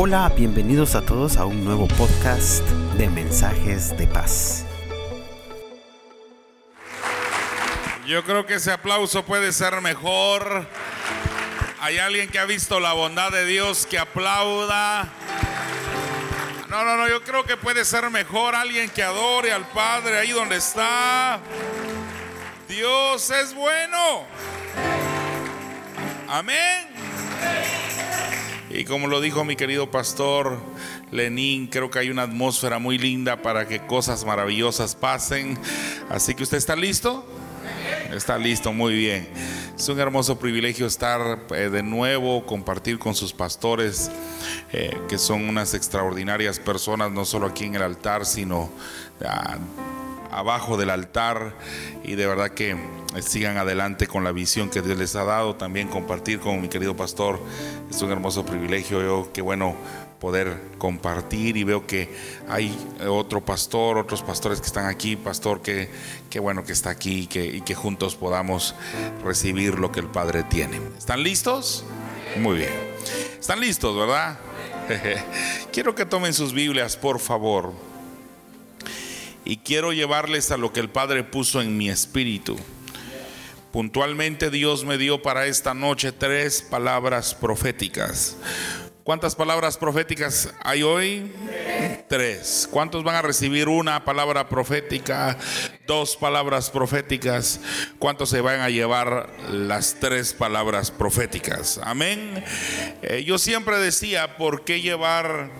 Hola, bienvenidos a todos a un nuevo podcast de mensajes de paz. Yo creo que ese aplauso puede ser mejor. Hay alguien que ha visto la bondad de Dios que aplauda. No, no, no, yo creo que puede ser mejor alguien que adore al Padre ahí donde está. Dios es bueno. Amén. Y como lo dijo mi querido pastor Lenín, creo que hay una atmósfera muy linda para que cosas maravillosas pasen. Así que usted está listo. Está listo, muy bien. Es un hermoso privilegio estar eh, de nuevo, compartir con sus pastores, eh, que son unas extraordinarias personas, no solo aquí en el altar, sino ah, abajo del altar. Y de verdad que sigan adelante con la visión que Dios les ha dado. También compartir con mi querido pastor es un hermoso privilegio. Yo, qué bueno poder compartir y veo que hay otro pastor, otros pastores que están aquí, pastor, que, bueno que está aquí y que, y que juntos podamos recibir lo que el Padre tiene. ¿Están listos? Muy bien. ¿Están listos, verdad? Quiero que tomen sus Biblias, por favor. Y quiero llevarles a lo que el Padre puso en mi espíritu. Puntualmente Dios me dio para esta noche tres palabras proféticas. ¿Cuántas palabras proféticas hay hoy? Tres. ¿Cuántos van a recibir una palabra profética? Dos palabras proféticas. ¿Cuántos se van a llevar las tres palabras proféticas? Amén. Eh, yo siempre decía, ¿por qué llevar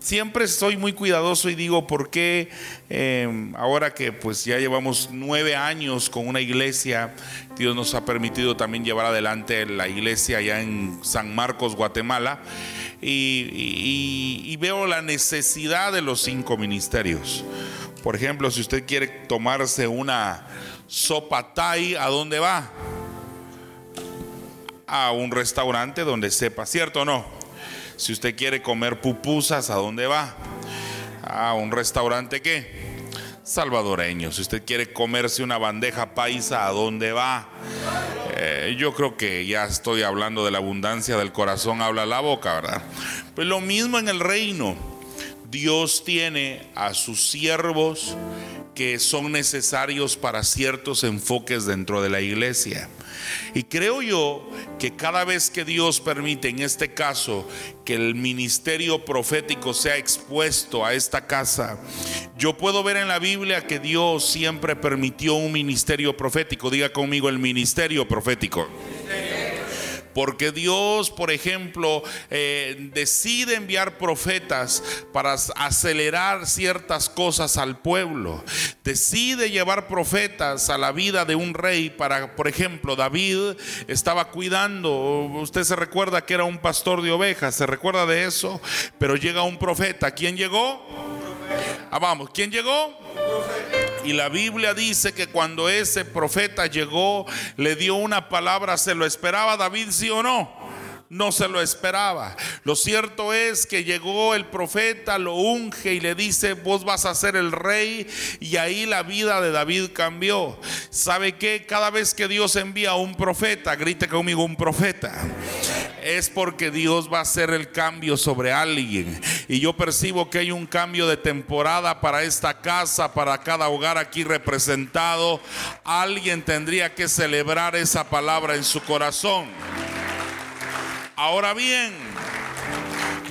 siempre soy muy cuidadoso y digo, ¿por qué eh, ahora que pues ya llevamos nueve años con una iglesia, Dios nos ha permitido también llevar adelante la iglesia allá en San Marcos, Guatemala, y, y veo la necesidad de los cinco ministerios. Por ejemplo, si usted quiere tomarse una sopa Thai, ¿a dónde va? A un restaurante donde sepa, ¿cierto o no? Si usted quiere comer pupusas, ¿a dónde va? A un restaurante qué? Salvadoreño. Si usted quiere comerse una bandeja paisa, ¿a dónde va? Eh, yo creo que ya estoy hablando de la abundancia del corazón, habla la boca, ¿verdad? Pues lo mismo en el reino. Dios tiene a sus siervos que son necesarios para ciertos enfoques dentro de la iglesia. Y creo yo que cada vez que Dios permite, en este caso, que el ministerio profético sea expuesto a esta casa, yo puedo ver en la Biblia que Dios siempre permitió un ministerio profético. Diga conmigo el ministerio profético. Porque Dios, por ejemplo, eh, decide enviar profetas para acelerar ciertas cosas al pueblo. Decide llevar profetas a la vida de un rey para, por ejemplo, David estaba cuidando, usted se recuerda que era un pastor de ovejas, se recuerda de eso, pero llega un profeta. ¿Quién llegó? Ah, vamos, ¿quién llegó? Y la Biblia dice que cuando ese profeta llegó, le dio una palabra, ¿se lo esperaba David, sí o no? No se lo esperaba. Lo cierto es que llegó el profeta, lo unge y le dice, vos vas a ser el rey. Y ahí la vida de David cambió. ¿Sabe qué? Cada vez que Dios envía a un profeta, grite conmigo un profeta es porque Dios va a hacer el cambio sobre alguien. Y yo percibo que hay un cambio de temporada para esta casa, para cada hogar aquí representado. Alguien tendría que celebrar esa palabra en su corazón. Ahora bien,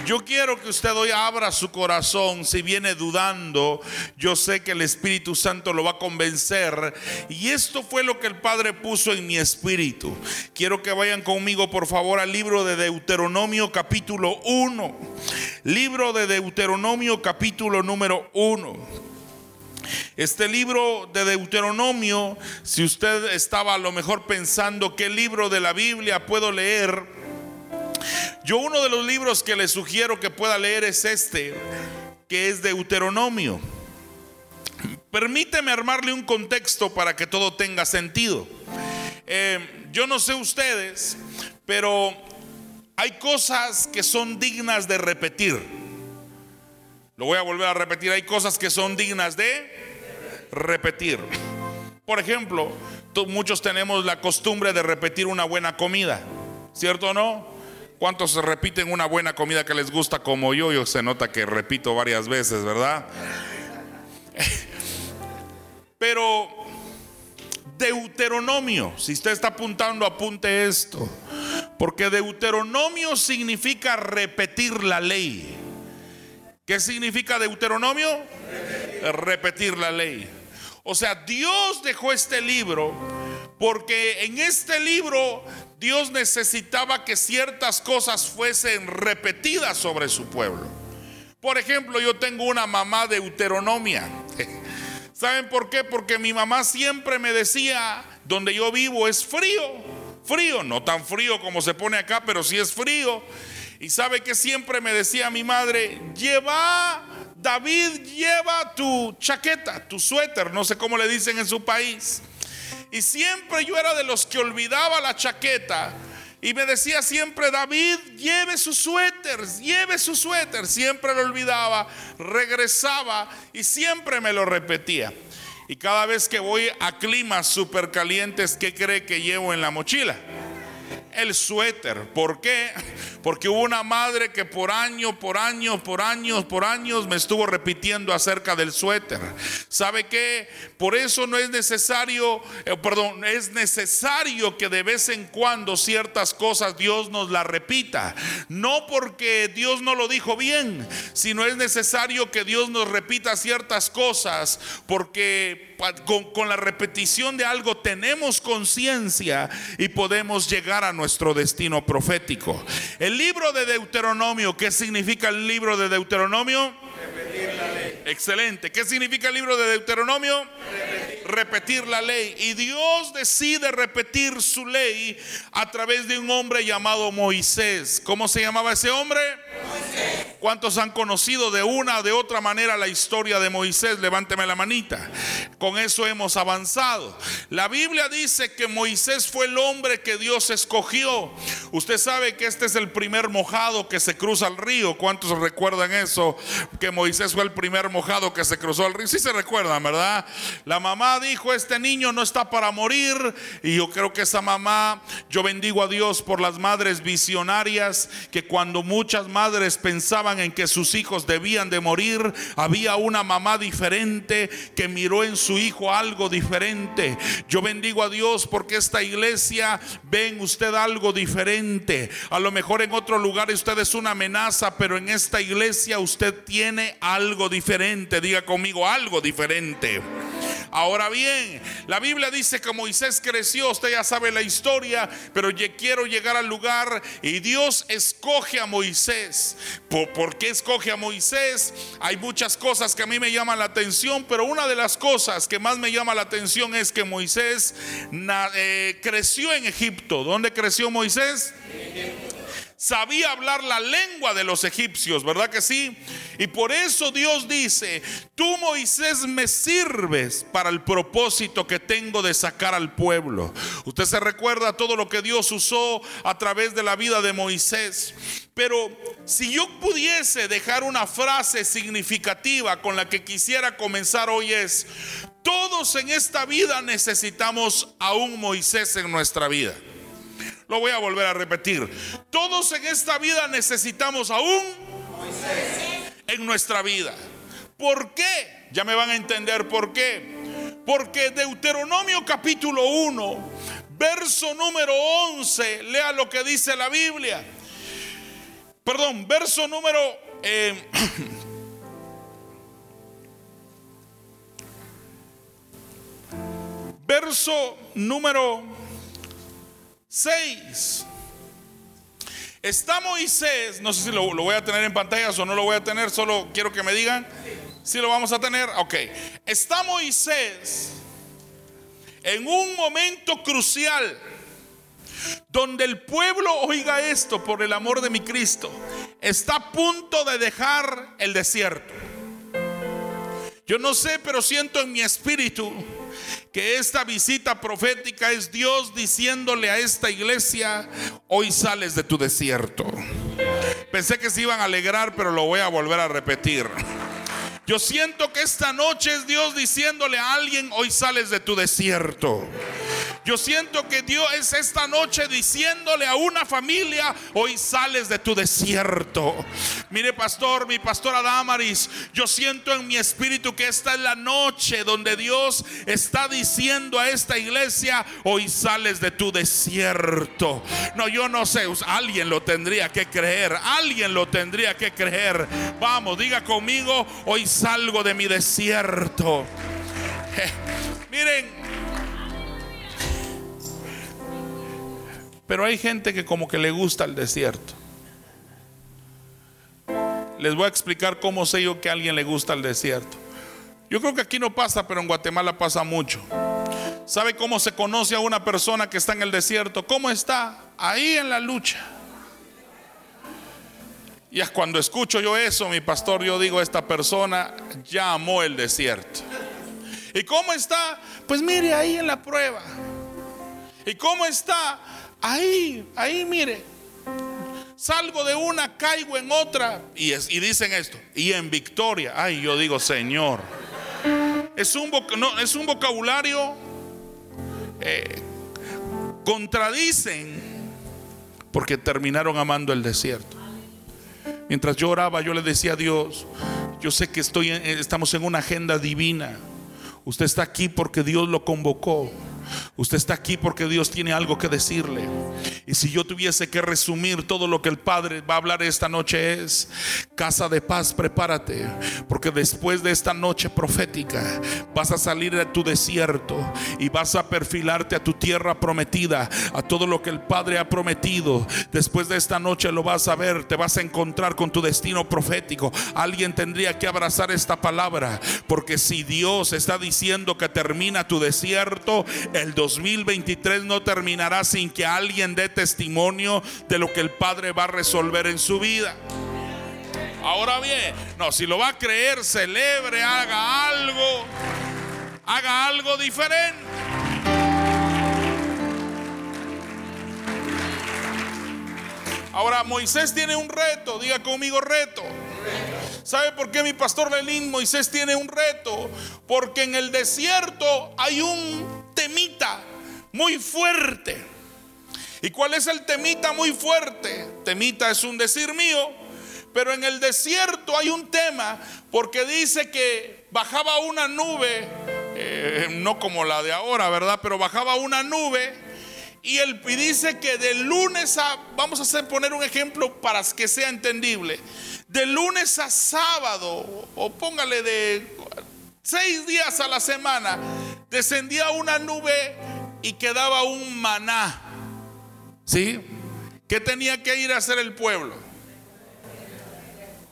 yo quiero que usted hoy abra su corazón. Si viene dudando, yo sé que el Espíritu Santo lo va a convencer. Y esto fue lo que el Padre puso en mi espíritu. Quiero que vayan conmigo, por favor, al libro de Deuteronomio capítulo 1. Libro de Deuteronomio capítulo número 1. Este libro de Deuteronomio, si usted estaba a lo mejor pensando qué libro de la Biblia puedo leer, yo uno de los libros que le sugiero que pueda leer es este, que es Deuteronomio. Permíteme armarle un contexto para que todo tenga sentido. Eh, yo no sé ustedes, pero hay cosas que son dignas de repetir. Lo voy a volver a repetir, hay cosas que son dignas de repetir. Por ejemplo, muchos tenemos la costumbre de repetir una buena comida, ¿cierto o no? ¿Cuántos repiten una buena comida que les gusta como yo? Yo se nota que repito varias veces, ¿verdad? Pero Deuteronomio, si usted está apuntando, apunte esto. Porque Deuteronomio significa repetir la ley. ¿Qué significa Deuteronomio? Repetir. la ley. O sea, Dios dejó este libro porque en este libro Dios necesitaba que ciertas cosas fuesen repetidas sobre su pueblo. Por ejemplo, yo tengo una mamá deuteronomia. ¿Saben por qué? Porque mi mamá siempre me decía, donde yo vivo es frío, frío, no tan frío como se pone acá, pero sí es frío. Y sabe que siempre me decía mi madre, lleva, David, lleva tu chaqueta, tu suéter, no sé cómo le dicen en su país. Y siempre yo era de los que olvidaba la chaqueta. Y me decía siempre, David, lleve su suéter, lleve su suéter. Siempre lo olvidaba, regresaba y siempre me lo repetía. Y cada vez que voy a climas súper calientes, ¿qué cree que llevo en la mochila? El suéter. ¿Por qué? Porque hubo una madre que por años, por años, por años, por años me estuvo repitiendo acerca del suéter. ¿Sabe qué? Por eso no es necesario, eh, perdón, es necesario que de vez en cuando ciertas cosas Dios nos las repita. No porque Dios no lo dijo bien, sino es necesario que Dios nos repita ciertas cosas porque con, la repetición de algo tenemos conciencia y podemos llegar a nuestro destino profético. El libro de Deuteronomio, ¿qué significa el libro de Deuteronomio? Excelente. ¿Qué significa el libro de Deuteronomio? repetir la ley. Y Dios decide repetir su ley a través de un hombre llamado Moisés. ¿Cómo se llamaba ese hombre? ¿Cuántos han conocido de una o de otra manera la historia de Moisés? Levánteme la manita. Con eso hemos avanzado. La Biblia dice que Moisés fue el hombre que Dios escogió. Usted sabe que este es el primer mojado que se cruza el río. ¿Cuántos recuerdan eso? Que Moisés fue el primer mojado que se cruzó el río. Sí se recuerdan, ¿verdad? La mamá dijo, este niño no está para morir. Y yo creo que esa mamá, yo bendigo a Dios por las madres visionarias, que cuando muchas madres pensaban en que sus hijos debían de morir, había una mamá diferente que miró en su hijo algo diferente. Yo bendigo a Dios porque esta iglesia ven usted algo diferente. A lo mejor en otro lugar usted es una amenaza, pero en esta iglesia usted tiene algo diferente. Diga conmigo algo diferente. Ahora bien, la Biblia dice que Moisés creció, usted ya sabe la historia, pero yo quiero llegar al lugar y Dios escoge a Moisés. ¿Por, qué escoge a Moisés? Hay muchas cosas que a mí me llaman la atención, pero una de las cosas que más me llama la atención es que Moisés eh, creció en Egipto. ¿Dónde creció Moisés? Sabía hablar la lengua de los egipcios, ¿verdad que sí? Y por eso Dios dice, tú Moisés me sirves para el propósito que tengo de sacar al pueblo. Usted se recuerda todo lo que Dios usó a través de la vida de Moisés. Pero si yo pudiese dejar una frase significativa con la que quisiera comenzar hoy es, todos en esta vida necesitamos a un Moisés en nuestra vida. Lo voy a volver a repetir. Todos en esta vida necesitamos a un Moisés en nuestra vida. ¿Por qué? Ya me van a entender por qué. Porque Deuteronomio capítulo 1, verso número 11, lea lo que dice la Biblia. Perdón, verso número... Eh, verso número 6. Está Moisés, no sé si lo, voy a tener en pantalla o no lo voy a tener, solo quiero que me digan si lo vamos a tener. Ok, está Moisés en un momento crucial donde el pueblo, oiga esto, por el amor de mi Cristo, está a punto de dejar el desierto. Yo no sé, pero siento en mi espíritu que esta visita profética es Dios diciéndole a esta iglesia, hoy sales de tu desierto. Pensé que se iban a alegrar, pero lo voy a volver a repetir. Yo siento que esta noche es Dios diciéndole a alguien, hoy sales de tu desierto. Yo siento que Dios es esta noche diciéndole a una familia, hoy sales de tu desierto. Mire, pastor, mi pastora Damaris, yo siento en mi espíritu que esta es la noche donde Dios está diciendo a esta iglesia, hoy sales de tu desierto. No, yo no sé, alguien lo tendría que creer, alguien lo tendría que creer. Vamos, diga conmigo, hoy salgo de mi desierto. miren, pero hay gente que como que le gusta el desierto. Les voy a explicar cómo sé yo que a alguien le gusta el desierto. Yo creo que aquí no pasa, pero en Guatemala pasa mucho. ¿Sabe cómo se conoce a una persona que está en el desierto? ¿Cómo está? Ahí en la lucha. Y cuando escucho yo eso, mi pastor, yo digo, esta persona ya amó el desierto. ¿Y cómo está? Pues mire ahí en la prueba. ¿Y cómo está? Ahí, ahí mire. Salgo de una, caigo en otra. Y, y dicen esto. Y en victoria. Ay, yo digo, Señor. Es un, no, es un vocabulario. Eh, contradicen. Porque terminaron amando el desierto. Mientras yo oraba, yo le decía a Dios, yo sé que estoy estamos en una agenda divina. Usted está aquí porque Dios lo convocó. Usted está aquí porque Dios tiene algo que decirle. Y si yo tuviese que resumir todo lo que el Padre va a hablar esta noche es, casa de paz, prepárate, porque después de esta noche profética vas a salir de tu desierto y vas a perfilarte a tu tierra prometida, a todo lo que el Padre ha prometido. Después de esta noche lo vas a ver, te vas a encontrar con tu destino profético. Alguien tendría que abrazar esta palabra, porque si Dios está diciendo que termina tu desierto, el 2023 no terminará sin que alguien dé testimonio de lo que el Padre va a resolver en su vida. Ahora bien, no, si lo va a creer, celebre, haga algo, haga algo diferente. Ahora Moisés tiene un reto, diga conmigo reto. ¿Sabe por qué mi pastor Lelín Moisés tiene un reto? Porque en el desierto hay un temita muy fuerte. ¿Y cuál es el temita muy fuerte? Temita es un decir mío, pero en el desierto hay un tema porque dice que bajaba una nube, eh, no como la de ahora, ¿verdad? Pero bajaba una nube y, y dice que de lunes a, vamos a hacer poner un ejemplo para que sea entendible, de lunes a sábado, o póngale de seis días a la semana, descendía una nube y quedaba un maná. ¿Sí? ¿Qué tenía que ir a hacer el pueblo?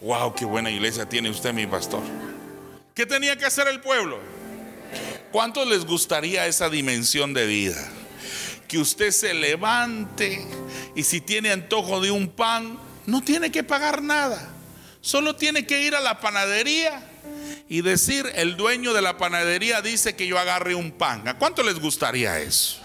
Wow, qué buena iglesia tiene usted, mi pastor. ¿Qué tenía que hacer el pueblo? ¿Cuántos les gustaría esa dimensión de vida? Que usted se levante y si tiene antojo de un pan, no tiene que pagar nada. Solo tiene que ir a la panadería y decir, el dueño de la panadería dice que yo agarre un pan. ¿A cuánto les gustaría eso?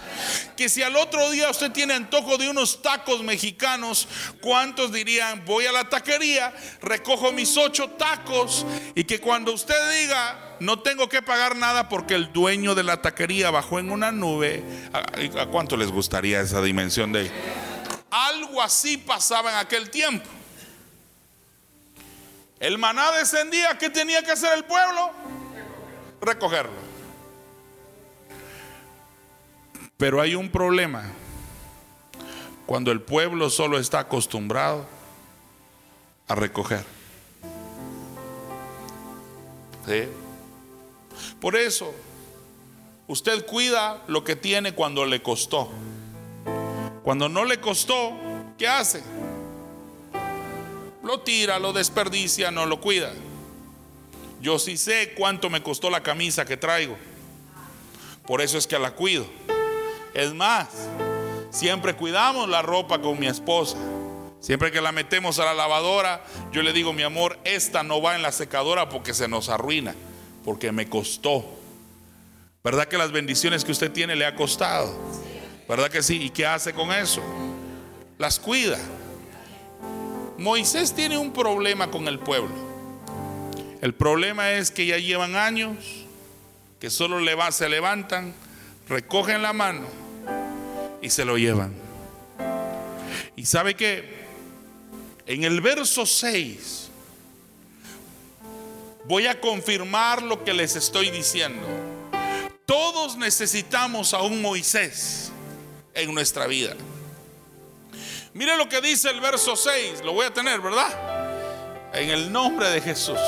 Que si al otro día usted tiene antojo de unos tacos mexicanos, ¿cuántos dirían, voy a la taquería, recojo mis ocho tacos y que cuando usted diga, no tengo que pagar nada porque el dueño de la taquería bajó en una nube, ¿a, cuánto les gustaría esa dimensión de... Algo así pasaba en aquel tiempo. El maná descendía, ¿qué tenía que hacer el pueblo? Recogerlo. Pero hay un problema. Cuando el pueblo solo está acostumbrado a recoger. Por eso, usted cuida lo que tiene cuando le costó. Cuando no le costó, ¿qué hace? Lo tira, lo desperdicia, no lo cuida. Yo sí sé cuánto me costó la camisa que traigo. Por eso es que la cuido. Es más, siempre cuidamos la ropa con mi esposa. Siempre que la metemos a la lavadora, yo le digo, mi amor, esta no va en la secadora porque se nos arruina, porque me costó. ¿Verdad que las bendiciones que usted tiene le ha costado? ¿Verdad que sí? ¿Y qué hace con eso? Las cuida. Moisés tiene un problema con el pueblo. El problema es que ya llevan años que solo se levantan, recogen la mano y se lo llevan. Y sabe que en el verso 6 voy a confirmar lo que les estoy diciendo. Todos necesitamos a un Moisés en nuestra vida. Mire lo que dice el verso 6, lo voy a tener, ¿verdad? En el nombre de Jesús.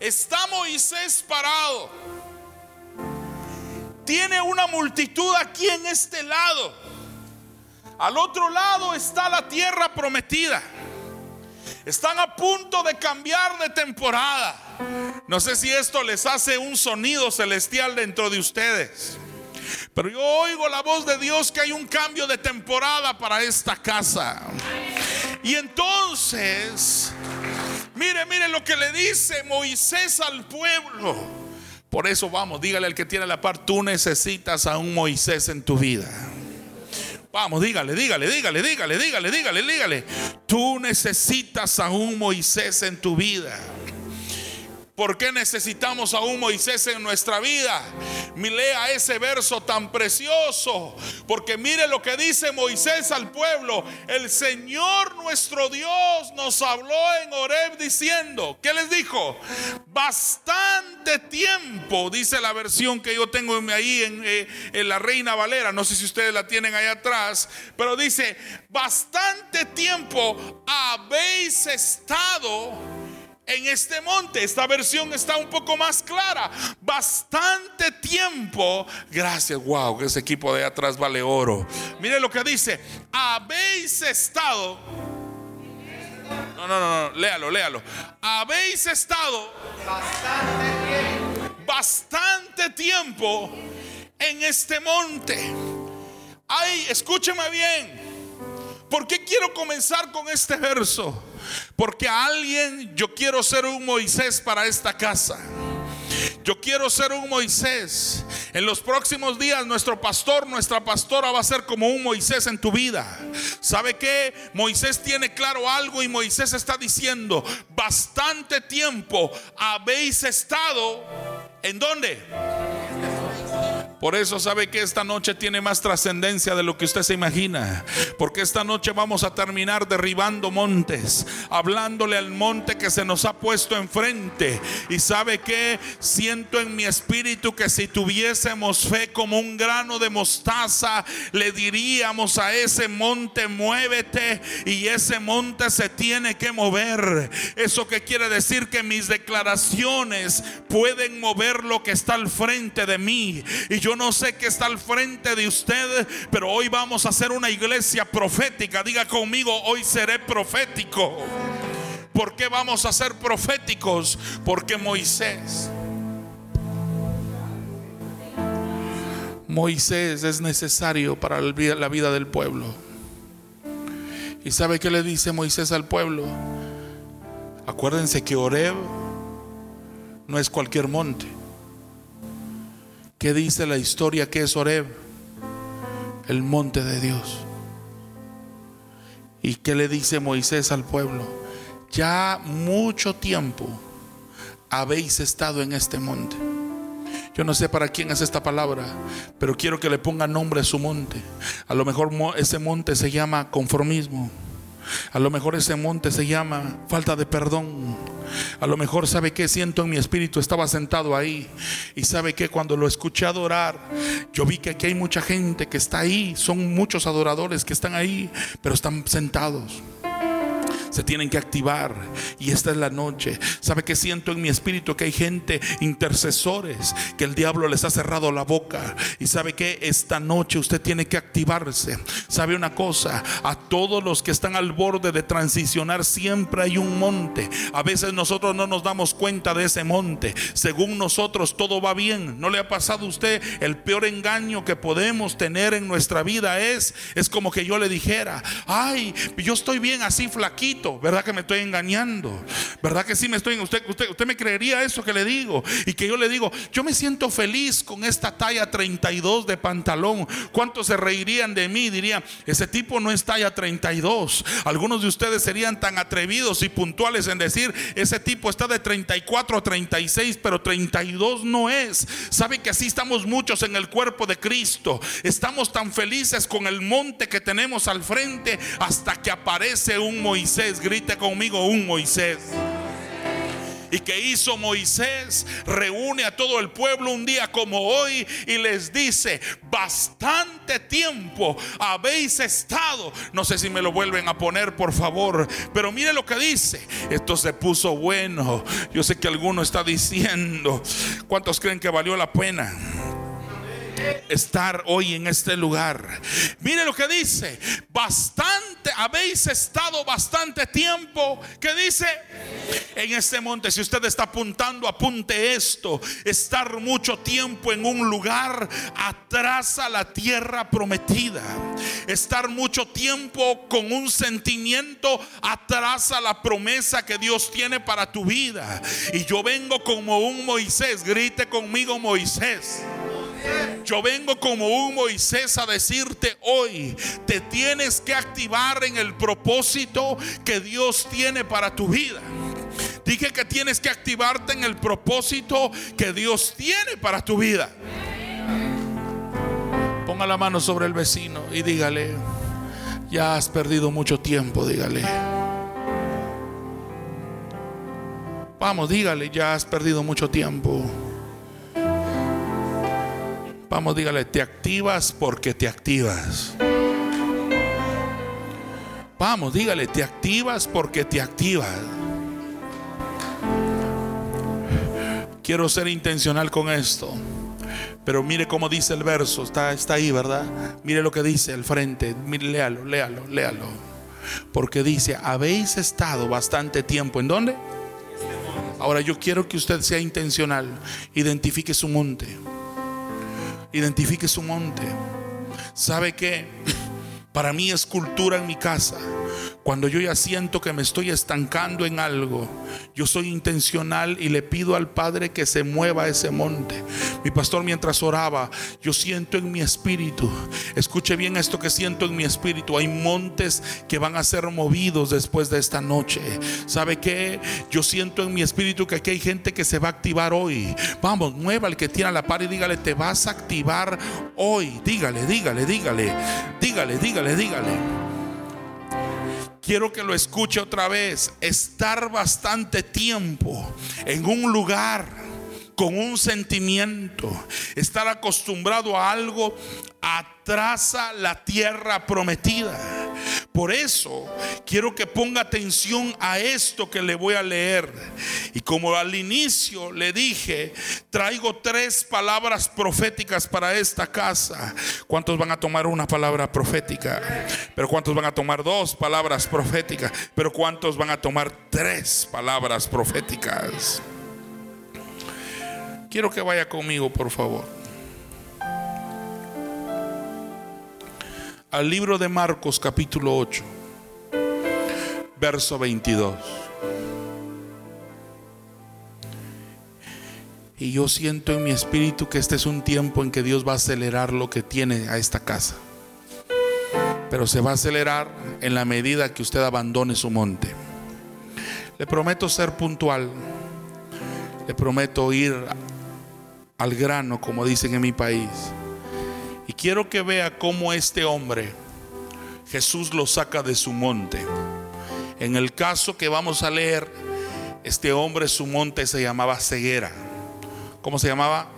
Está Moisés parado. Tiene una multitud aquí en este lado. Al otro lado está la tierra prometida. Están a punto de cambiar de temporada. No sé si esto les hace un sonido celestial dentro de ustedes. Pero yo oigo la voz de Dios que hay un cambio de temporada para esta casa. Y entonces, mire, mire lo que le dice Moisés al pueblo. Por eso vamos, dígale al que tiene la par, tú necesitas a un Moisés en tu vida. Vamos, dígale, dígale, dígale, dígale, dígale, dígale, dígale. Tú necesitas a un Moisés en tu vida. ¿Por qué necesitamos a un Moisés en nuestra vida? Lea ese verso tan precioso. Porque mire lo que dice Moisés al pueblo. El Señor nuestro Dios nos habló en Horeb diciendo, ¿qué les dijo? Bastante tiempo, dice la versión que yo tengo ahí en, eh, en la Reina Valera. No sé si ustedes la tienen ahí atrás. Pero dice, bastante tiempo habéis estado en este monte. Esta versión está un poco más clara. Bastante tiempo. Gracias, wow, ese equipo de atrás vale oro. Mire lo que dice. Habéis estado. No, no, no, no, léalo, léalo. Habéis estado bastante tiempo, bastante tiempo en este monte. Ay, escúcheme bien. ¿Por qué quiero comenzar con este verso? Porque a alguien yo quiero ser un Moisés para esta casa. Yo quiero ser un Moisés. En los próximos días nuestro pastor, nuestra pastora va a ser como un Moisés en tu vida. ¿Sabe qué? Moisés tiene claro algo y Moisés está diciendo, bastante tiempo habéis estado en dónde? Por eso sabe que esta noche tiene más trascendencia de lo que usted se imagina. Porque esta noche vamos a terminar derribando montes, hablándole al monte que se nos ha puesto enfrente. Y sabe que siento en mi espíritu que si tuviésemos fe como un grano de mostaza, le diríamos a ese monte, muévete. Y ese monte se tiene que mover. Eso que quiere decir que mis declaraciones pueden mover lo que está al frente de mí. Y yo no sé qué está al frente de usted, pero hoy vamos a hacer una iglesia profética. Diga conmigo, hoy seré profético. ¿Por qué vamos a ser proféticos? Porque Moisés Moisés es necesario para la vida del pueblo. ¿Y sabe qué le dice Moisés al pueblo? Acuérdense que Oreb no es cualquier monte. ¿Qué dice la historia que es Oreb? El monte de Dios. ¿Y qué le dice Moisés al pueblo? Ya mucho tiempo habéis estado en este monte. Yo no sé para quién es esta palabra, pero quiero que le ponga nombre a su monte. A lo mejor ese monte se llama conformismo. A lo mejor ese monte se llama falta de perdón. A lo mejor sabe que siento en mi espíritu, estaba sentado ahí y sabe que cuando lo escuché adorar, yo vi que aquí hay mucha gente que está ahí, son muchos adoradores que están ahí, pero están sentados se tienen que activar. Y esta es la noche. ¿Sabe que siento en mi espíritu que hay gente, intercesores, que el diablo les ha cerrado la boca? Y sabe que esta noche usted tiene que activarse. ¿Sabe una cosa? A todos los que están al borde de transicionar siempre hay un monte. A veces nosotros no nos damos cuenta de ese monte. Según nosotros todo va bien. ¿No le ha pasado a usted el peor engaño que podemos tener en nuestra vida es es como que yo le dijera, "Ay, yo estoy bien así flaquito." ¿Verdad que me estoy engañando? ¿Verdad que sí me estoy? Usted, usted, usted me creería eso que le digo. Y que yo le digo, yo me siento feliz con esta talla 32 de pantalón. ¿Cuántos se reirían de mí? Dirían, ese tipo no es talla 32. Algunos de ustedes serían tan atrevidos y puntuales en decir, ese tipo está de 34 a 36, pero 32 no es. ¿Sabe que así estamos muchos en el cuerpo de Cristo? Estamos tan felices con el monte que tenemos al frente hasta que aparece un Moisés. Grite conmigo un Moisés. ¿Y que hizo Moisés? Reúne a todo el pueblo un día como hoy y les dice, bastante tiempo habéis estado. No sé si me lo vuelven a poner, por favor. Pero mire lo que dice. Esto se puso bueno. Yo sé que alguno está diciendo, ¿cuántos creen que valió la pena? Estar hoy en este lugar. Mire lo que dice, bastante, habéis estado bastante tiempo, que dice, en este monte, si usted está apuntando, apunte esto, estar mucho tiempo en un lugar atrasa la tierra prometida. Estar mucho tiempo con un sentimiento atrasa la promesa que Dios tiene para tu vida. Y yo vengo como un Moisés, grite conmigo Moisés. Yo vengo como un Moisés a decirte hoy, te tienes que activar en el propósito que Dios tiene para tu vida. Dije que tienes que activarte en el propósito que Dios tiene para tu vida. Ponga la mano sobre el vecino y dígale, ya has perdido mucho tiempo, dígale. Vamos, dígale, ya has perdido mucho tiempo. Vamos, dígale, te activas porque te activas. Vamos, dígale, te activas porque te activas. Quiero ser intencional con esto. Pero mire cómo dice el verso, está, está ahí, ¿verdad? Mire lo que dice al frente, mire, léalo, léalo, léalo. Porque dice, habéis estado bastante tiempo. ¿En dónde? Ahora yo quiero que usted sea intencional, identifique su monte. Identifique su monte. ¿Sabe qué? Para mí es cultura en mi casa. Cuando yo ya siento que me estoy estancando en algo, yo soy intencional y le pido al Padre que se mueva ese monte. Mi pastor mientras oraba, yo siento en mi espíritu, escuche bien esto que siento en mi espíritu, hay montes que van a ser movidos después de esta noche. ¿Sabe qué? Yo siento en mi espíritu que aquí hay gente que se va a activar hoy. Vamos, mueva el que tiene la par y dígale, te vas a activar hoy. Dígale, dígale, dígale, dígale, dígale, dígale. Quiero que lo escuche otra vez. Estar bastante tiempo en un lugar con un sentimiento, estar acostumbrado a algo, atrasa la tierra prometida. Por eso quiero que ponga atención a esto que le voy a leer. Y como al inicio le dije, traigo tres palabras proféticas para esta casa. ¿Cuántos van a tomar una palabra profética? Pero ¿cuántos van a tomar dos palabras proféticas? Pero ¿cuántos van a tomar tres palabras proféticas? Quiero que vaya conmigo, por favor. Al libro de Marcos capítulo 8, verso 22. Y yo siento en mi espíritu que este es un tiempo en que Dios va a acelerar lo que tiene a esta casa. Pero se va a acelerar en la medida que usted abandone su monte. Le prometo ser puntual. Le prometo ir al grano, como dicen en mi país. Y quiero que vea cómo este hombre, Jesús lo saca de su monte. En el caso que vamos a leer, este hombre su monte se llamaba ceguera. ¿Cómo se llamaba?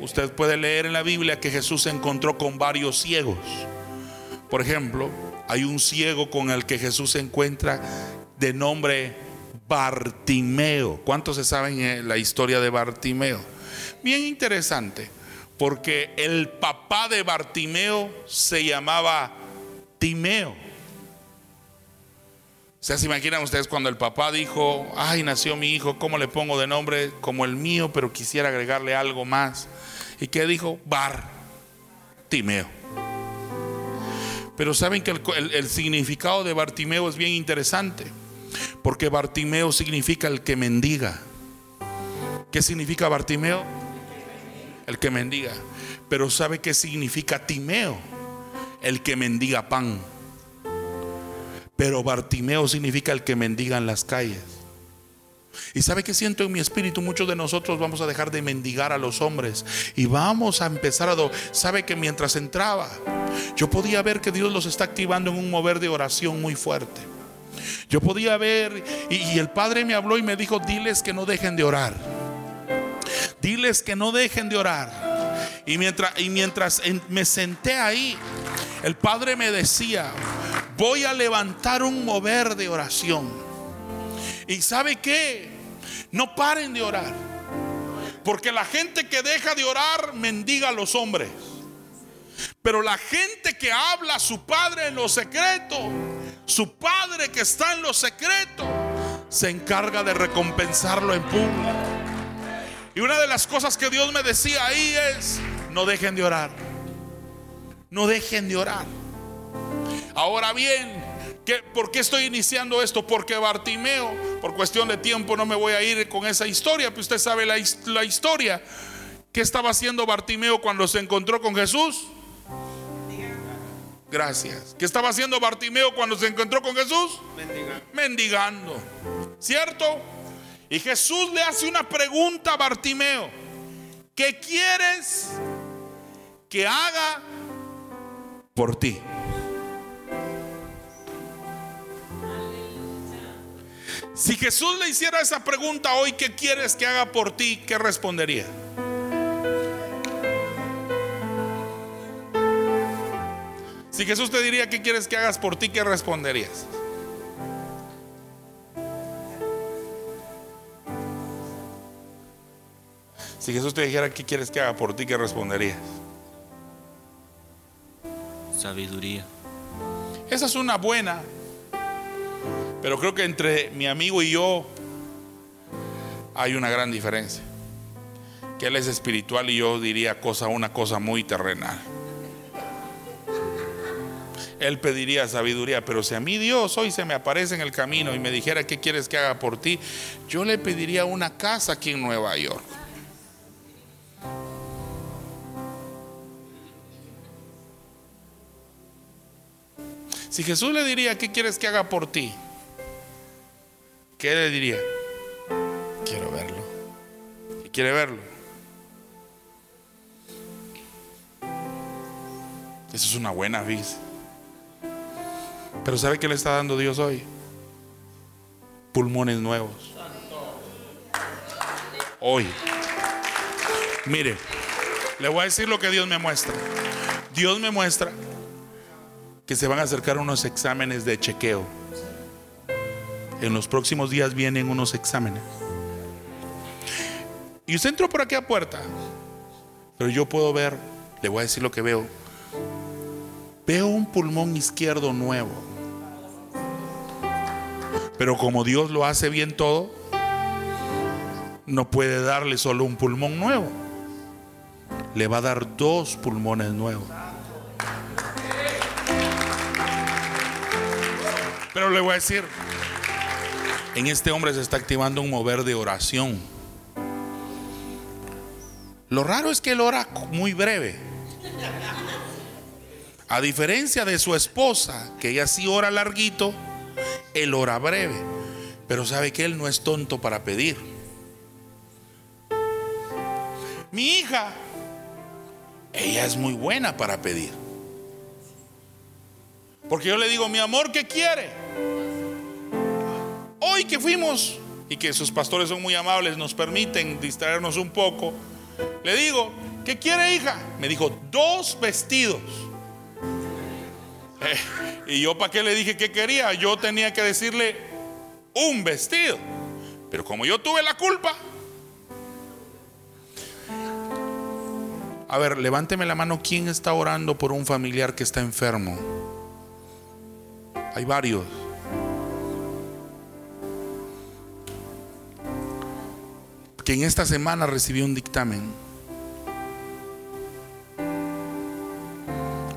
Usted puede leer en la Biblia que Jesús se encontró con varios ciegos. Por ejemplo, hay un ciego con el que Jesús se encuentra de nombre Bartimeo. ¿Cuántos se saben eh, la historia de Bartimeo? Bien interesante porque el papá de Bartimeo se llamaba Timeo. O sea, se imaginan ustedes cuando el papá dijo, ay, nació mi hijo, ¿cómo le pongo de nombre como el mío, pero quisiera agregarle algo más? ¿Y qué dijo? Bartimeo. Pero saben que el, el significado de Bartimeo es bien interesante, Porque Bartimeo significa el que mendiga. ¿Qué significa Bartimeo? El que mendiga. Pero ¿sabe qué significa Timeo? El que mendiga pan. Pero Bartimeo significa el que mendiga en las calles. Y sabe que siento en mi espíritu, muchos de nosotros vamos a dejar de mendigar a los hombres y vamos a empezar a... Sabe que mientras entraba, yo podía ver que Dios los está activando en un mover de oración muy fuerte. Yo podía ver y, el Padre me habló y me dijo, diles que no dejen de orar. Diles que no dejen de orar. Y mientras, y mientras me senté ahí, el Padre me decía, voy a levantar un mover de oración. Y sabe qué? No paren de orar. Porque la gente que deja de orar mendiga a los hombres. Pero la gente que habla a su padre en lo secreto, su padre que está en lo secreto, se encarga de recompensarlo en público. Y una de las cosas que Dios me decía ahí es, no dejen de orar. No dejen de orar. Ahora bien, ¿por qué estoy iniciando esto? Porque Bartimeo, por cuestión de tiempo no me voy a ir con esa historia, pero usted sabe la, la historia. ¿Qué estaba haciendo Bartimeo cuando se encontró con Jesús? Gracias. ¿Qué estaba haciendo Bartimeo cuando se encontró con Jesús? Mendigando. Mendigando. ¿Cierto? Y Jesús le hace una pregunta a Bartimeo. ¿Qué quieres que haga por ti? Si Jesús le hiciera esa pregunta hoy, ¿qué quieres que haga por ti? ¿Qué respondería? Si Jesús te diría, ¿qué quieres que hagas por ti? ¿Qué responderías? Si Jesús te dijera, ¿qué quieres que haga por ti? ¿Qué responderías? Sabiduría. Esa es una buena pero creo que entre mi amigo y yo hay una gran diferencia. Que él es espiritual y yo diría cosa, una cosa muy terrenal. Él pediría sabiduría, pero si a mí Dios hoy se me aparece en el camino y me dijera qué quieres que haga por ti, yo le pediría una casa aquí en Nueva York. Si Jesús le diría, ¿qué quieres que haga por ti? ¿Qué le diría? Quiero verlo. ¿Y quiere verlo? Eso es una buena vis. Pero ¿sabe qué le está dando Dios hoy? Pulmones nuevos. Hoy. Mire, le voy a decir lo que Dios me muestra. Dios me muestra que se van a acercar unos exámenes de chequeo en los próximos días vienen unos exámenes. Y usted entró por aquí a puerta, pero yo puedo ver, le voy a decir lo que veo. Veo un pulmón izquierdo nuevo. Pero como Dios lo hace bien todo, no puede darle solo un pulmón nuevo. Le va a dar dos pulmones nuevos. Pero le voy a decir, en este hombre se está activando un mover de oración. Lo raro es que él ora muy breve. A diferencia de su esposa, que ella sí ora larguito, él ora breve. Pero sabe que él no es tonto para pedir. Mi hija, ella es muy buena para pedir. Porque yo le digo, mi amor, ¿qué quiere? Hoy que fuimos y que sus pastores son muy amables, nos permiten distraernos un poco, le digo, ¿qué quiere hija? Me dijo, dos vestidos. Eh, y yo para qué le dije que quería, yo tenía que decirle un vestido. Pero como yo tuve la culpa, A ver, levánteme la mano. ¿Quién está orando por un familiar que está enfermo? Hay varios. Que en esta semana recibió un dictamen.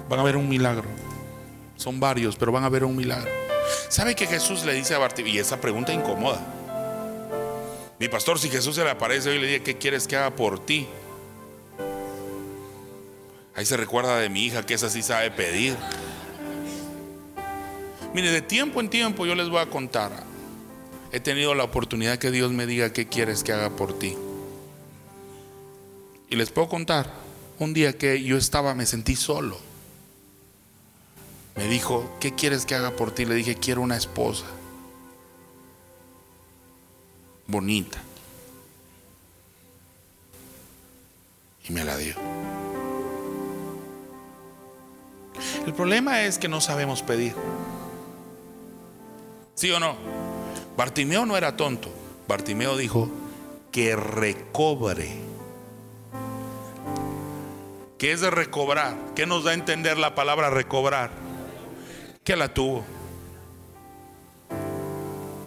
Van a ver un milagro. Son varios, pero van a ver un milagro. ¿Sabe que Jesús le dice a Bartimeo? Y esa pregunta incomoda. Mi pastor, si Jesús se le aparece hoy y le dice, ¿qué quieres que haga por ti? Ahí se recuerda de mi hija que esa sí sabe pedir. Mire, de tiempo en tiempo yo les voy a contar. He tenido la oportunidad que Dios me diga qué quieres que haga por ti. Y les puedo contar, un día que yo estaba, me sentí solo. Me dijo, ¿qué quieres que haga por ti? Le dije, quiero una esposa. Bonita. Y me la dio. El problema es que no sabemos pedir. ¿Sí o no? Bartimeo no era tonto. Bartimeo dijo que recobre. ¿Qué es de recobrar? ¿Qué nos da a entender la palabra recobrar? Que la tuvo.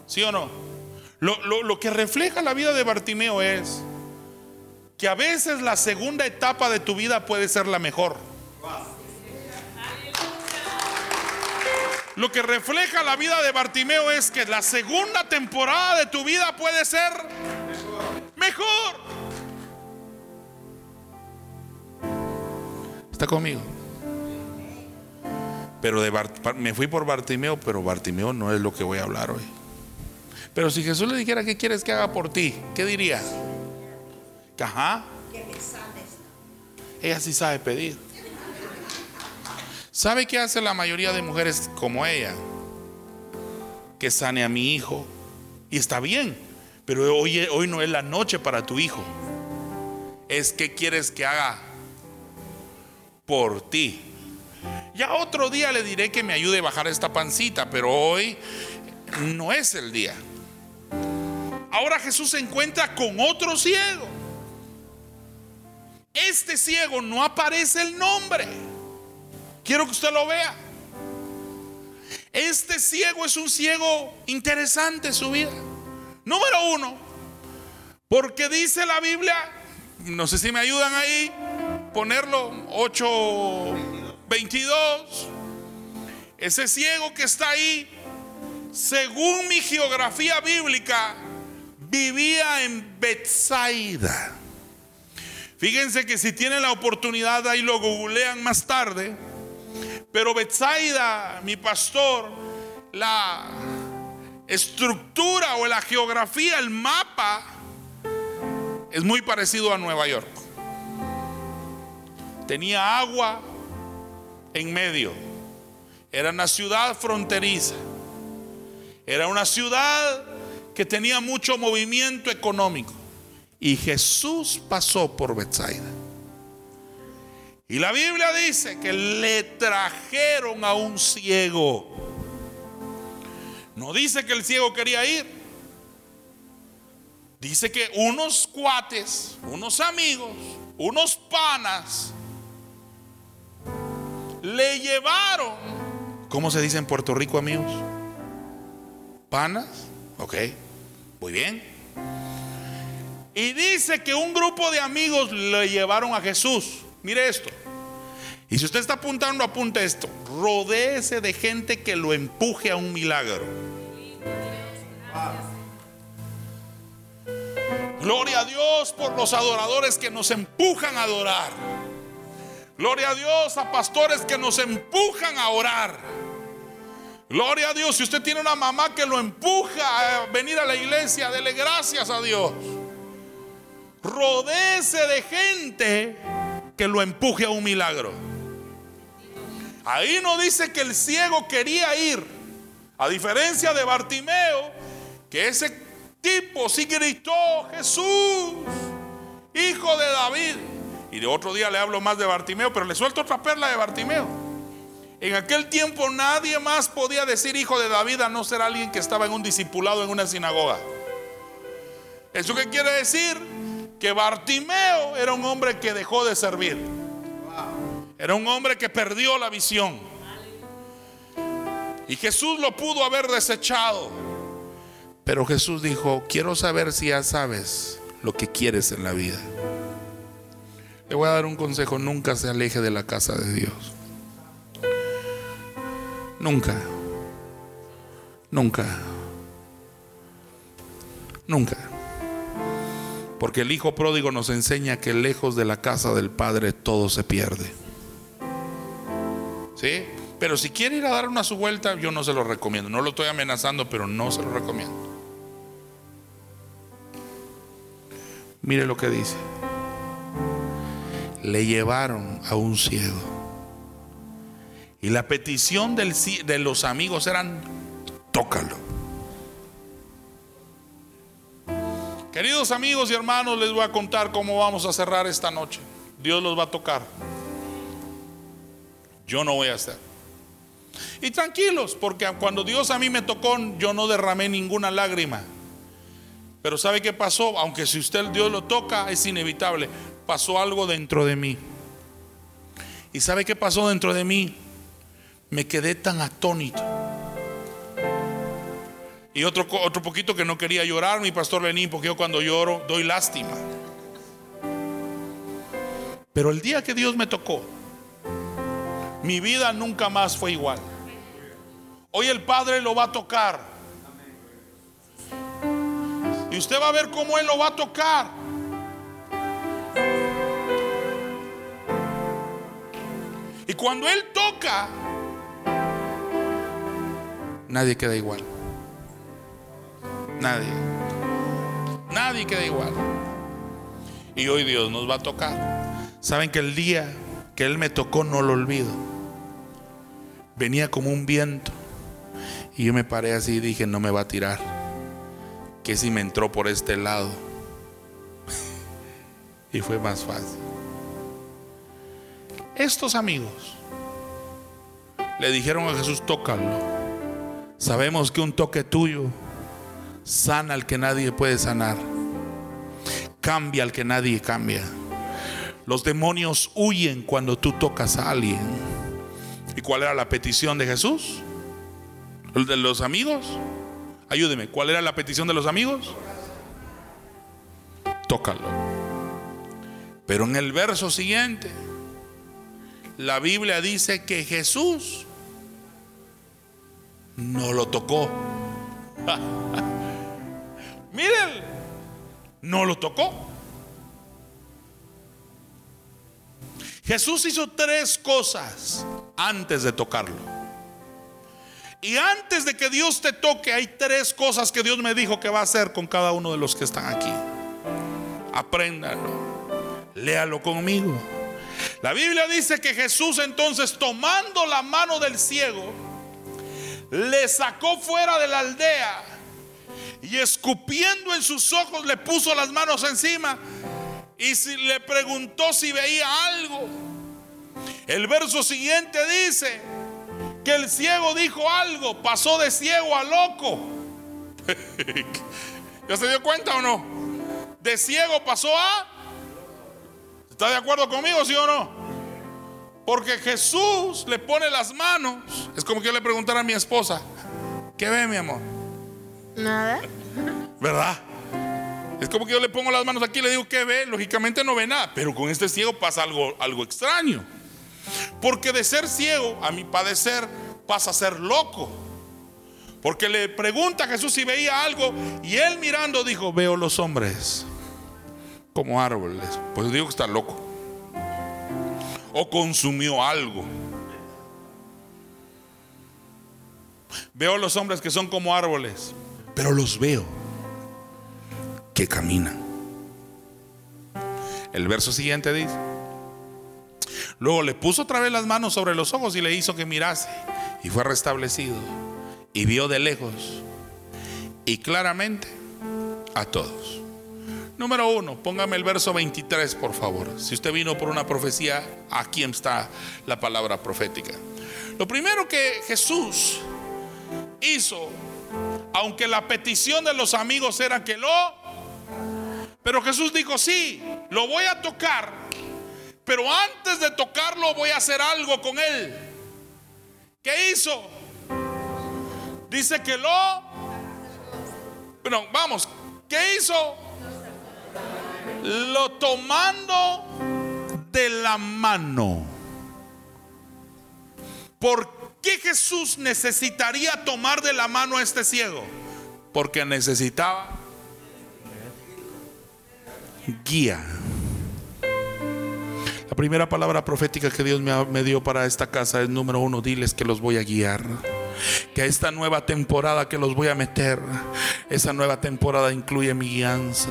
¿Sí o no? Lo, lo que refleja la vida de Bartimeo es que a veces la segunda etapa de tu vida puede ser la mejor. Lo que refleja la vida de Bartimeo es que la segunda temporada de tu vida puede ser mejor. ¿Está conmigo? Pero de me fui por Bartimeo, pero Bartimeo no es lo que voy a hablar hoy. Pero si Jesús le dijera, ¿qué quieres que haga por ti? ¿Qué diría? Ajá. Ella sí sabe pedir. ¿Sabe qué hace la mayoría de mujeres como ella? Que sane a mi hijo. Y está bien, pero hoy, hoy no es la noche para tu hijo. Es que quieres que haga por ti. Ya otro día le diré que me ayude a bajar esta pancita, pero hoy no es el día. Ahora Jesús se encuentra con otro ciego. Este ciego no aparece el nombre. Quiero que usted lo vea. Este ciego es un ciego interesante su vida. Número uno, porque dice la Biblia, no sé si me ayudan ahí, ponerlo 8.22. Ese ciego que está ahí, según mi geografía bíblica, vivía en Bethsaida. Fíjense que si tienen la oportunidad ahí lo googlean más tarde pero Betsaida, mi pastor, la estructura o la geografía, el mapa, es muy parecido a Nueva York. Tenía agua en medio. Era una ciudad fronteriza. Era una ciudad que tenía mucho movimiento económico. Y Jesús pasó por Betsaida. Y la Biblia dice que le trajeron a un ciego. No dice que el ciego quería ir. Dice que unos cuates, unos amigos, unos panas, le llevaron, ¿cómo se dice en Puerto Rico amigos? Panas, ok, muy bien. Y dice que un grupo de amigos le llevaron a Jesús. Mire esto. Y si usted está apuntando, apunte esto. Rodéese de gente que lo empuje a un milagro. Gloria a Dios por los adoradores que nos empujan a adorar. Gloria a Dios a pastores que nos empujan a orar. Gloria a Dios. Si usted tiene una mamá que lo empuja a venir a la iglesia, dele gracias a Dios. Rodéese de gente que lo empuje a un milagro. Ahí no dice que el ciego quería ir. A diferencia de Bartimeo, que ese tipo sí gritó, Jesús, hijo de David. Y de otro día le hablo más de Bartimeo, pero le suelto otra perla de Bartimeo. En aquel tiempo nadie más podía decir hijo de David a no ser alguien que estaba en un discipulado en una sinagoga. ¿Eso qué quiere decir? Que Bartimeo era un hombre que dejó de servir. Era un hombre que perdió la visión. Y Jesús lo pudo haber desechado. Pero Jesús dijo, quiero saber si ya sabes lo que quieres en la vida. Le voy a dar un consejo, nunca se aleje de la casa de Dios. Nunca. Nunca. Nunca. Porque el Hijo pródigo nos enseña que lejos de la casa del Padre todo se pierde. ¿Sí? Pero si quiere ir a dar una su vuelta, yo no se lo recomiendo. No lo estoy amenazando, pero no se lo recomiendo. Mire lo que dice. Le llevaron a un ciego. Y la petición de los amigos eran, tócalo. Queridos amigos y hermanos, les voy a contar cómo vamos a cerrar esta noche. Dios los va a tocar. Yo no voy a estar. Y tranquilos, porque cuando Dios a mí me tocó, yo no derramé ninguna lágrima. Pero ¿sabe qué pasó? Aunque si usted Dios lo toca, es inevitable. Pasó algo dentro de mí. ¿Y sabe qué pasó dentro de mí? Me quedé tan atónito. Y otro, otro poquito que no quería llorar, mi pastor Lenín, porque yo cuando lloro doy lástima. Pero el día que Dios me tocó, mi vida nunca más fue igual. Hoy el Padre lo va a tocar. Y usted va a ver cómo Él lo va a tocar. Y cuando Él toca, nadie queda igual. Nadie. Nadie queda igual. Y hoy Dios nos va a tocar. Saben que el día que Él me tocó no lo olvido. Venía como un viento. Y yo me paré así y dije, no me va a tirar. Que si me entró por este lado. y fue más fácil. Estos amigos le dijeron a Jesús, tócalo. Sabemos que un toque tuyo sana al que nadie puede sanar. Cambia al que nadie cambia. Los demonios huyen cuando tú tocas a alguien. ¿Y cuál era la petición de Jesús? ¿El de los amigos? Ayúdeme, ¿cuál era la petición de los amigos? Tócalo. Pero en el verso siguiente, la Biblia dice que Jesús no lo tocó. Miren, no lo tocó. Jesús hizo tres cosas antes de tocarlo. Y antes de que Dios te toque, hay tres cosas que Dios me dijo que va a hacer con cada uno de los que están aquí. Apréndalo, léalo conmigo. La Biblia dice que Jesús entonces tomando la mano del ciego, le sacó fuera de la aldea y escupiendo en sus ojos le puso las manos encima y le preguntó si veía algo. El verso siguiente dice que el ciego dijo algo, pasó de ciego a loco. ¿Ya se dio cuenta o no? De ciego pasó a... ¿Está de acuerdo conmigo, sí o no? Porque Jesús le pone las manos. Es como que le preguntara a mi esposa, ¿qué ve mi amor? Nada. ¿Verdad? Es como que yo le pongo las manos aquí y le digo que ve, lógicamente no ve nada, pero con este ciego pasa algo, algo extraño. Porque de ser ciego, a mi padecer, pasa a ser loco. Porque le pregunta a Jesús si veía algo y él mirando dijo, veo los hombres como árboles. Pues digo que está loco. O consumió algo. Veo los hombres que son como árboles, pero los veo que caminan. El verso siguiente dice, luego le puso otra vez las manos sobre los ojos y le hizo que mirase y fue restablecido y vio de lejos y claramente a todos. Número uno, póngame el verso 23 por favor. Si usted vino por una profecía, aquí está la palabra profética. Lo primero que Jesús hizo, aunque la petición de los amigos era que lo pero Jesús dijo, sí, lo voy a tocar, pero antes de tocarlo voy a hacer algo con él. ¿Qué hizo? Dice que lo... Bueno, vamos, ¿qué hizo? Lo tomando de la mano. ¿Por qué Jesús necesitaría tomar de la mano a este ciego? Porque necesitaba guía. La primera palabra profética que Dios me, dio para esta casa es número uno, diles que los voy a guiar que esta nueva temporada que los voy a meter, esa nueva temporada incluye mi guianza.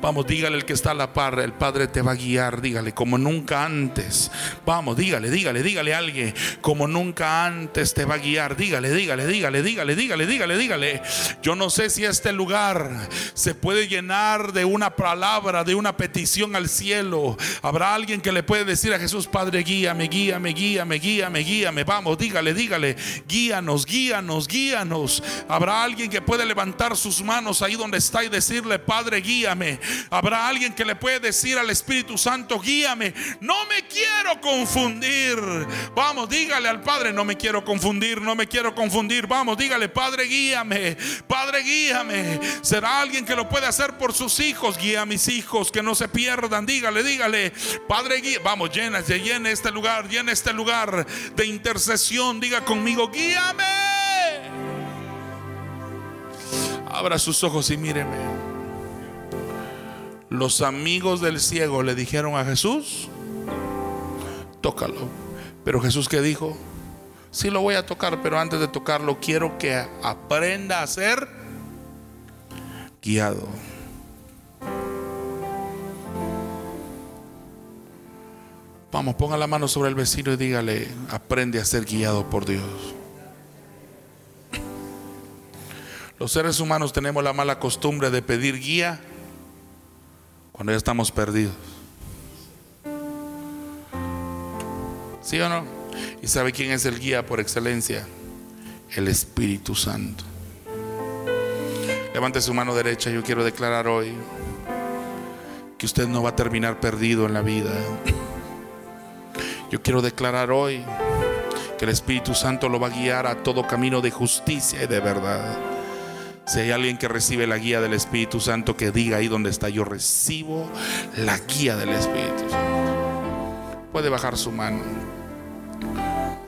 Vamos, dígale el que está a la par, el Padre te va a guiar, dígale, como nunca antes. Vamos, dígale, dígale, dígale a alguien, como nunca antes te va a guiar. Dígale, dígale, dígale, dígale, dígale, dígale, dígale. Yo no sé si este lugar se puede llenar de una palabra, de una petición al cielo. Habrá alguien que le puede decir a Jesús, Padre, guíame, guíame, guíame, guíame, guíame. Vamos, dígale, dígale, guíanos guíanos, guíanos. Habrá alguien que puede levantar sus manos ahí donde está y decirle, Padre, guíame. Habrá alguien que le puede decir al Espíritu Santo, guíame. No me quiero confundir. Vamos, dígale al Padre, no me quiero confundir, no me quiero confundir. Vamos, dígale, Padre, guíame. Padre, guíame. Será alguien que lo puede hacer por sus hijos. Guía a mis hijos, que no se pierdan. Dígale, dígale, Padre, guía. Vamos, llena, llena este lugar, llena este lugar de intercesión. Diga conmigo, guíame. Abra sus ojos y míreme. Los amigos del ciego le dijeron a Jesús, tócalo. Pero Jesús que dijo, sí lo voy a tocar, pero antes de tocarlo quiero que aprenda a ser guiado. Vamos, ponga la mano sobre el vecino y dígale, aprende a ser guiado por Dios. Los seres humanos tenemos la mala costumbre de pedir guía cuando ya estamos perdidos. ¿Sí o no? ¿Y sabe quién es el guía por excelencia? El Espíritu Santo. Levante su mano derecha. Yo quiero declarar hoy que usted no va a terminar perdido en la vida. Yo quiero declarar hoy que el Espíritu Santo lo va a guiar a todo camino de justicia y de verdad. Si hay alguien que recibe la guía del Espíritu Santo, que diga ahí donde está, yo recibo la guía del Espíritu Santo. Puede bajar su mano.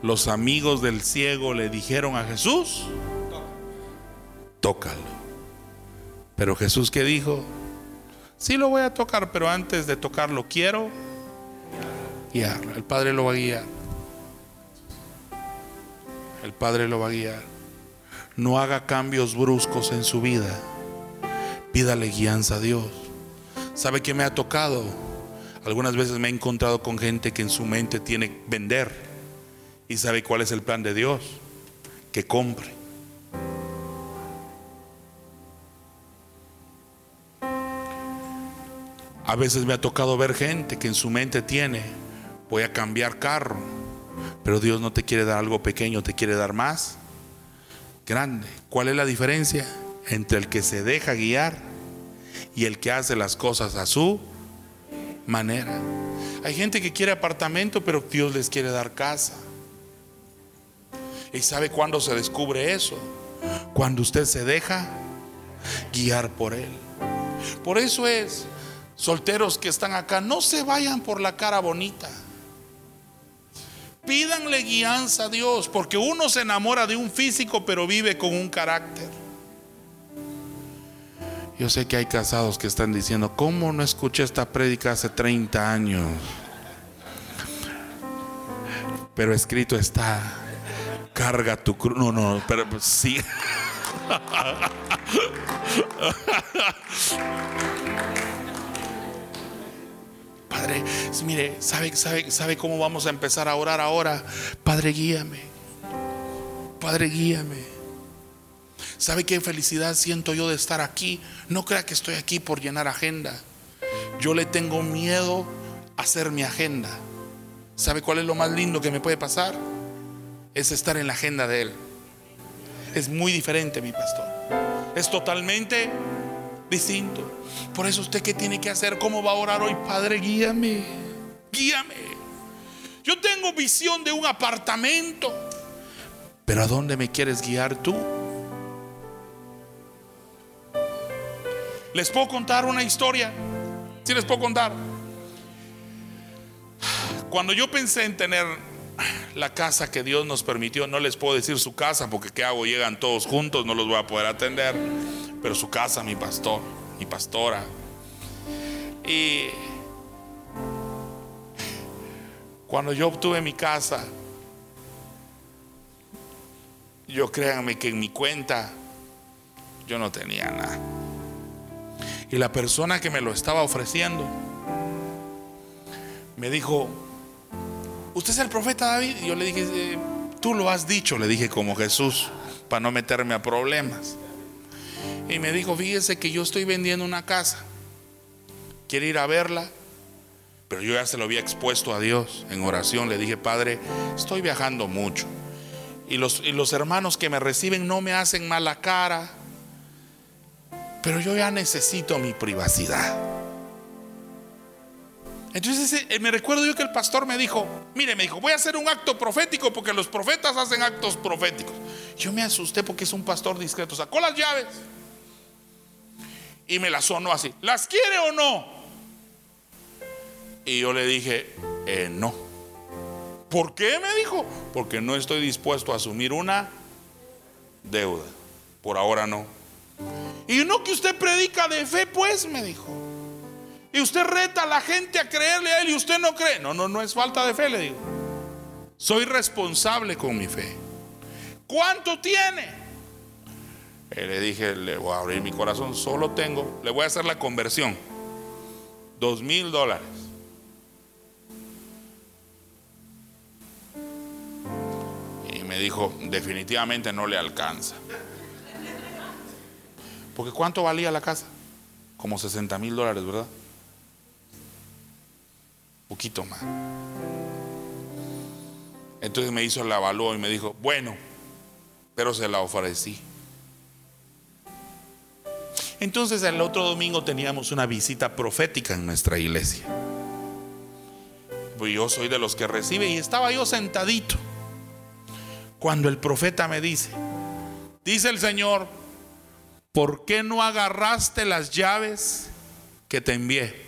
Los amigos del ciego le dijeron a Jesús, tócalo. Pero Jesús que dijo, sí lo voy a tocar, pero antes de tocarlo quiero guiarlo. El Padre lo va a guiar. El Padre lo va a guiar. No haga cambios bruscos en su vida. Pídale guianza a Dios. ¿Sabe qué me ha tocado? Algunas veces me he encontrado con gente que en su mente tiene vender. ¿Y sabe cuál es el plan de Dios? Que compre. A veces me ha tocado ver gente que en su mente tiene, voy a cambiar carro, pero Dios no te quiere dar algo pequeño, te quiere dar más grande. ¿Cuál es la diferencia entre el que se deja guiar y el que hace las cosas a su manera? Hay gente que quiere apartamento, pero Dios les quiere dar casa. ¿Y sabe cuándo se descubre eso? Cuando usted se deja guiar por Él. Por eso es, solteros que están acá, no se vayan por la cara bonita. Pídanle guianza a Dios, porque uno se enamora de un físico, pero vive con un carácter. Yo sé que hay casados que están diciendo, ¿cómo no escuché esta prédica hace 30 años? Pero escrito está, carga tu cruz. No, no, pero sí. Padre, mire, ¿sabe, sabe, ¿sabe cómo vamos a empezar a orar ahora? Padre, guíame. Padre, guíame. ¿Sabe qué felicidad siento yo de estar aquí? No crea que estoy aquí por llenar agenda. Yo le tengo miedo a hacer mi agenda. ¿Sabe cuál es lo más lindo que me puede pasar? Es estar en la agenda de Él. Es muy diferente, mi pastor. Es totalmente distinto. Por eso usted qué tiene que hacer, cómo va a orar hoy, Padre, guíame, guíame. Yo tengo visión de un apartamento, pero ¿a dónde me quieres guiar tú? Les puedo contar una historia. Si les puedo contar. Cuando yo pensé en tener la casa que Dios nos permitió, no les puedo decir su casa porque qué hago, llegan todos juntos, no los voy a poder atender, pero su casa, mi pastor, mi pastora. Y cuando yo obtuve mi casa, yo créanme que en mi cuenta yo no tenía nada. Y la persona que me lo estaba ofreciendo me dijo, ¿usted es el profeta David? Y yo le dije, eh, tú lo has dicho, le dije como Jesús, para no meterme a problemas. Y me dijo, fíjese que yo estoy vendiendo una casa. ¿Quiere ir a verla? Pero yo ya se lo había expuesto a Dios en oración. Le dije, Padre, estoy viajando mucho. Y los, y los hermanos que me reciben no me hacen mala cara. Pero yo ya necesito mi privacidad. Entonces eh, me recuerdo yo que el pastor me dijo, mire, me dijo, voy a hacer un acto profético porque los profetas hacen actos proféticos. Yo me asusté porque es un pastor discreto. Sacó las llaves y me las sonó así. ¿Las quiere o no? Y yo le dije, eh, no. ¿Por qué? Me dijo. Porque no estoy dispuesto a asumir una deuda. Por ahora no. Y no que usted predica de fe, pues, me dijo. Y usted reta a la gente a creerle a él y usted no cree. No, no, no es falta de fe, le digo. Soy responsable con mi fe. ¿Cuánto tiene? Y le dije, le voy a abrir mi corazón, solo tengo, le voy a hacer la conversión. Dos mil dólares. me dijo, definitivamente no le alcanza. Porque ¿cuánto valía la casa? Como 60 mil dólares, ¿verdad? Poquito más. Entonces me hizo el avalúo y me dijo, bueno, pero se la ofrecí. Entonces el otro domingo teníamos una visita profética en nuestra iglesia. Pues yo soy de los que recibe y estaba yo sentadito cuando el profeta me dice, dice el Señor, ¿por qué no agarraste las llaves que te envié?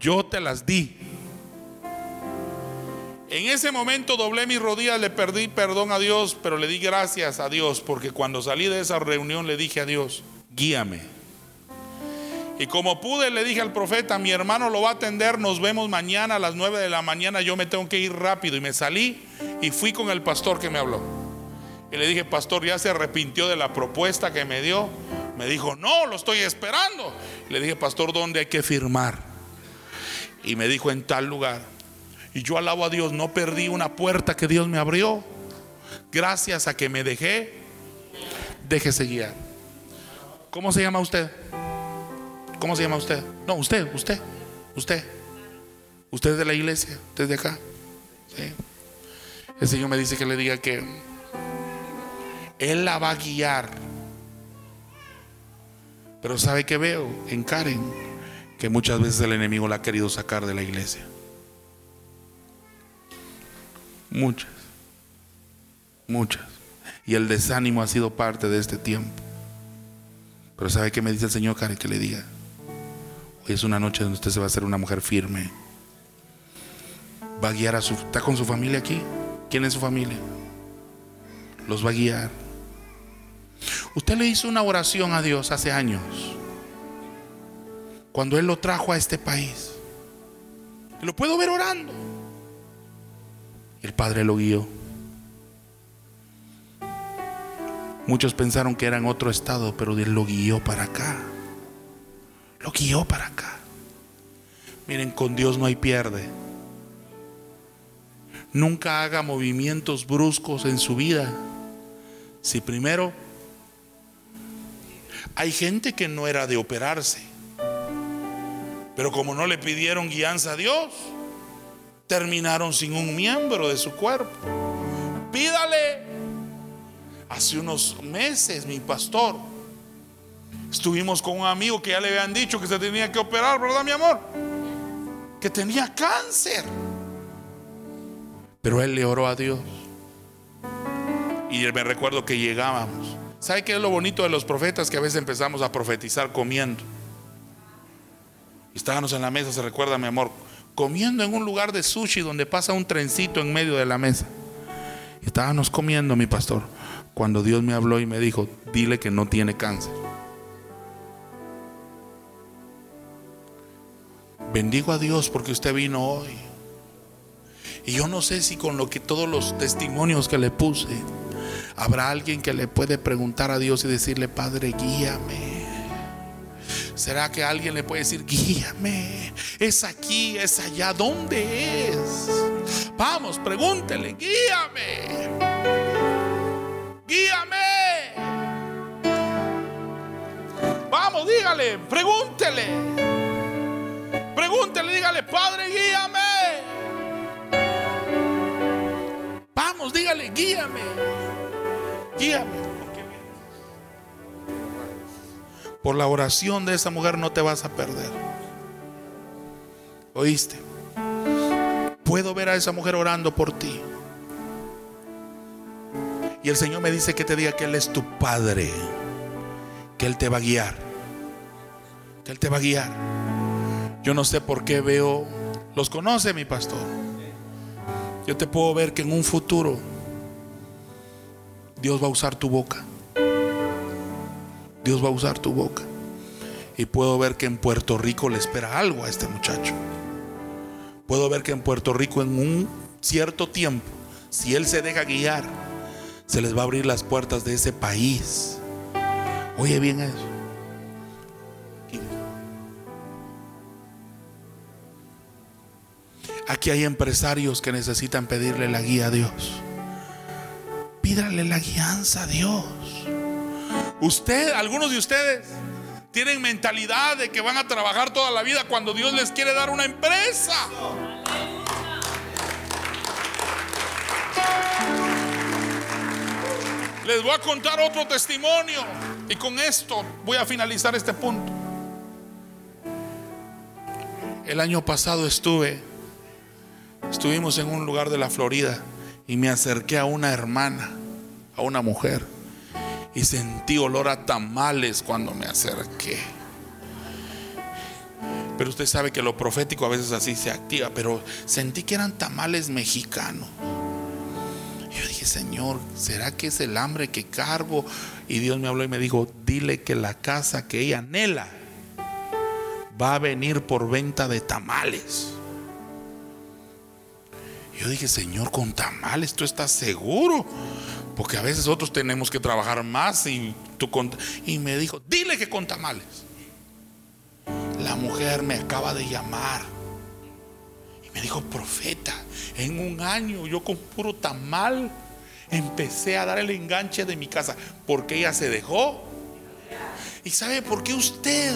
Yo te las di. En ese momento doblé mis rodillas, le perdí perdón a Dios, pero le di gracias a Dios, porque cuando salí de esa reunión le dije a Dios, guíame. Y como pude, le dije al profeta, mi hermano lo va a atender, nos vemos mañana a las 9 de la mañana, yo me tengo que ir rápido. Y me salí y fui con el pastor que me habló. Y le dije, pastor, ya se arrepintió de la propuesta que me dio. Me dijo, no, lo estoy esperando. le dije, pastor, ¿dónde hay que firmar? Y me dijo, en tal lugar. Y yo alabo a Dios, no perdí una puerta que Dios me abrió. Gracias a que me dejé, déjese guiar. ¿Cómo se llama usted? ¿Cómo se llama usted? No, usted, usted, usted. Usted es de la iglesia, usted es de acá. El Señor me dice que le diga que Él la va a guiar. Pero ¿sabe que veo en Karen? Que muchas veces el enemigo la ha querido sacar de la iglesia. Muchas. Muchas. Y el desánimo ha sido parte de este tiempo. Pero ¿sabe qué me dice el Señor Karen? Que le diga, es una noche donde usted se va a hacer una mujer firme. Va a guiar a su... ¿Está con su familia aquí? ¿Quién es su familia? Los va a guiar. Usted le hizo una oración a Dios hace años. Cuando Él lo trajo a este país. Lo puedo ver orando. El Padre lo guió. Muchos pensaron que era en otro estado, pero Él lo guió para acá lo guió para acá. Miren, con Dios no hay pierde. Nunca haga movimientos bruscos en su vida. Si primero hay gente que no era de operarse, pero como no le pidieron guianza a Dios, terminaron sin un miembro de su cuerpo. Pídale. Hace unos meses mi pastor Estuvimos con un amigo que ya le habían dicho que se tenía que operar, ¿verdad, mi amor? Que tenía cáncer. Pero él le oró a Dios. Y me recuerdo que llegábamos. ¿Sabe qué es lo bonito de los profetas? Que a veces empezamos a profetizar comiendo. Estábamos en la mesa, se recuerda, mi amor, comiendo en un lugar de sushi donde pasa un trencito en medio de la mesa. Estábamos comiendo, mi pastor, cuando Dios me habló y me dijo, dile que no tiene cáncer. Bendigo a Dios porque usted vino hoy. Y yo no sé si con lo que todos los testimonios que le puse, habrá alguien que le puede preguntar a Dios y decirle, Padre, guíame. ¿Será que alguien le puede decir, guíame? ¿Es aquí? ¿Es allá? ¿Dónde es? Vamos, pregúntele, guíame. Guíame. Vamos, dígale, pregúntele. Pregúntele, dígale, Padre, guíame. Vamos, dígale, guíame. Guíame. Por la oración de esa mujer no te vas a perder. ¿Oíste? Puedo ver a esa mujer orando por ti. Y el Señor me dice que te diga que Él es tu Padre. Que Él te va a guiar. Que Él te va a guiar. Yo no sé por qué veo, los conoce mi pastor. Yo te puedo ver que en un futuro Dios va a usar tu boca. Dios va a usar tu boca. Y puedo ver que en Puerto Rico le espera algo a este muchacho. Puedo ver que en Puerto Rico en un cierto tiempo, si él se deja guiar, se les va a abrir las puertas de ese país. Oye bien eso. Aquí hay empresarios que necesitan pedirle la guía a Dios. Pídale la guianza a Dios. Usted, algunos de ustedes tienen mentalidad de que van a trabajar toda la vida cuando Dios les quiere dar una empresa. Les voy a contar otro testimonio y con esto voy a finalizar este punto. El año pasado estuve, estuvimos en un lugar de la Florida y me acerqué a una hermana, a una mujer y sentí olor a tamales cuando me acerqué. Pero usted sabe que lo profético a veces así se activa, pero sentí que eran tamales mexicanos. Yo dije, Señor, ¿será que es el hambre que cargo? Y Dios me habló y me dijo, dile que la casa que ella anhela va a venir por venta de tamales. Yo dije, Señor, con tamales, ¿tú estás seguro? Porque a veces otros tenemos que trabajar más y tú y me dijo, dile que con tamales. La mujer me acaba de llamar y me dijo, profeta, en un año yo con puro tamal empecé a dar el enganche de mi casa porque ella se dejó. ¿Y sabe por qué usted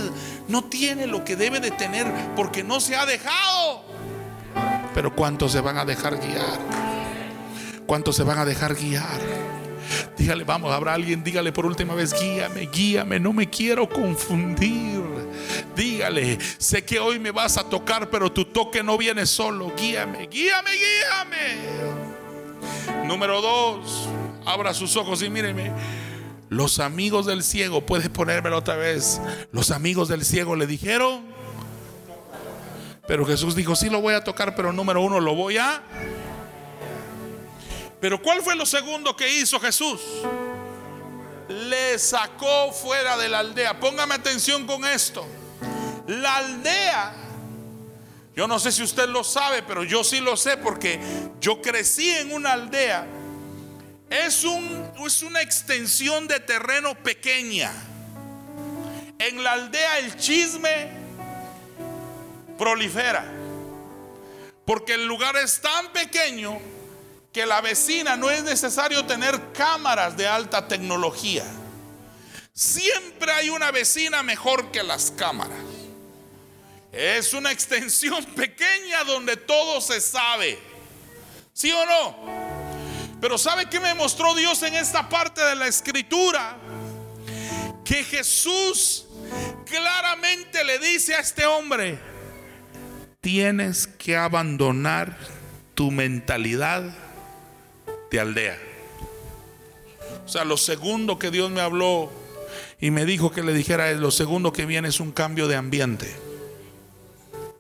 no tiene lo que debe de tener? Porque no se ha dejado. Pero ¿cuántos se van a dejar guiar? ¿Cuántos se van a dejar guiar? Dígale, vamos, habrá alguien, dígale por última vez, guíame, guíame, no me quiero confundir. Dígale, sé que hoy me vas a tocar, pero tu toque no viene solo. Guíame, guíame, guíame. Número dos, abra sus ojos y míreme. Los amigos del ciego, puedes ponérmelo otra vez. Los amigos del ciego le dijeron, pero Jesús dijo, sí lo voy a tocar, pero número uno, lo voy a pero ¿cuál fue lo segundo que hizo Jesús? Le sacó fuera de la aldea. Póngame atención con esto. La aldea, yo no sé si usted lo sabe, pero yo sí lo sé porque yo crecí en una aldea. Es, un, es una extensión de terreno pequeña. En la aldea el chisme prolifera. Porque el lugar es tan pequeño que la vecina no es necesario tener cámaras de alta tecnología. Siempre hay una vecina mejor que las cámaras. Es una extensión pequeña donde todo se sabe. ¿Sí o no? Pero ¿sabe qué me mostró Dios en esta parte de la escritura? Que Jesús claramente le dice a este hombre, tienes que abandonar tu mentalidad de aldea. O sea, lo segundo que Dios me habló y me dijo que le dijera es lo segundo que viene es un cambio de ambiente.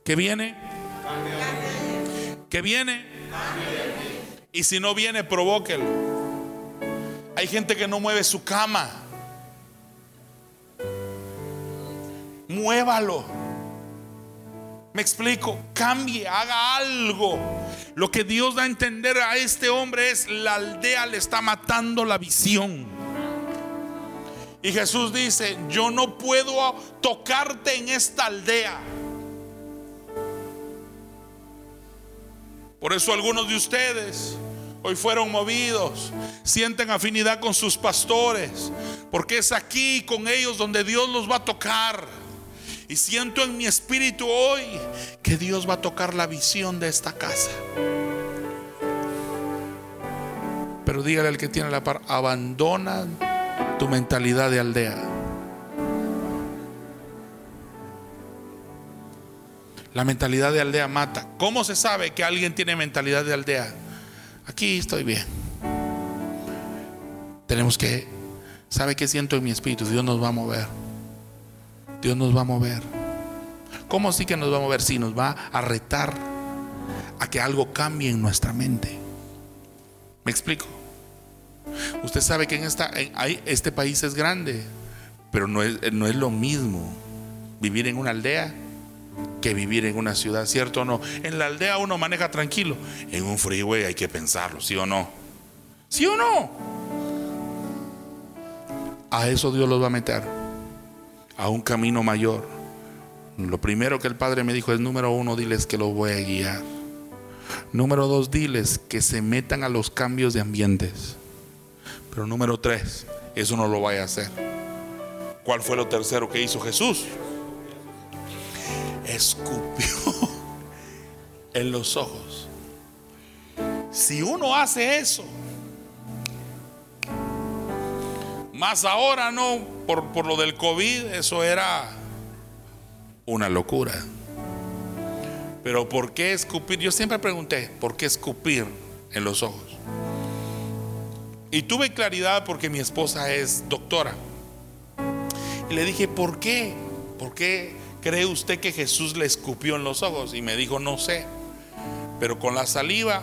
¿Qué viene? ¿Que viene? Y si no viene, provóquelo. Hay gente que no mueve su cama. Muévalo. Me explico, cambie, haga algo. Lo que Dios da a entender a este hombre es la aldea le está matando la visión. Y Jesús dice, yo no puedo tocarte en esta aldea. Por eso algunos de ustedes hoy fueron movidos, sienten afinidad con sus pastores, porque es aquí con ellos donde Dios los va a tocar. Y siento en mi espíritu hoy que Dios va a tocar la visión de esta casa. Pero dígale al que tiene la par, abandona tu mentalidad de aldea. La mentalidad de aldea mata. ¿Cómo se sabe que alguien tiene mentalidad de aldea? Aquí estoy bien. Tenemos que, ¿sabe qué siento en mi espíritu? Dios nos va a mover. Dios nos va a mover. ¿Cómo sí que nos va a mover? Si nos va a retar a que algo cambie en nuestra mente. ¿Me explico? Usted sabe que en esta, este país es grande, pero no es, no es lo mismo vivir en una aldea que vivir en una ciudad, ¿cierto o no? En la aldea uno maneja tranquilo, en un freeway hay que pensarlo, ¿sí o no? ¿Sí o no? A eso Dios los va a meter, a un camino mayor. Lo primero que el Padre me dijo es, número uno, diles que los voy a guiar. Número dos, diles que se metan a los cambios de ambientes. Pero número tres, eso no lo vaya a hacer. ¿Cuál fue lo tercero que hizo Jesús? escupió en los ojos. Si uno hace eso, más ahora no, por, por lo del COVID, eso era una locura. Pero ¿por qué escupir? Yo siempre pregunté, ¿por qué escupir en los ojos? Y tuve claridad porque mi esposa es doctora. Y le dije, ¿por qué? ¿Por qué ¿cree usted que Jesús le escupió en los ojos? Y me dijo, no sé. Pero con la saliva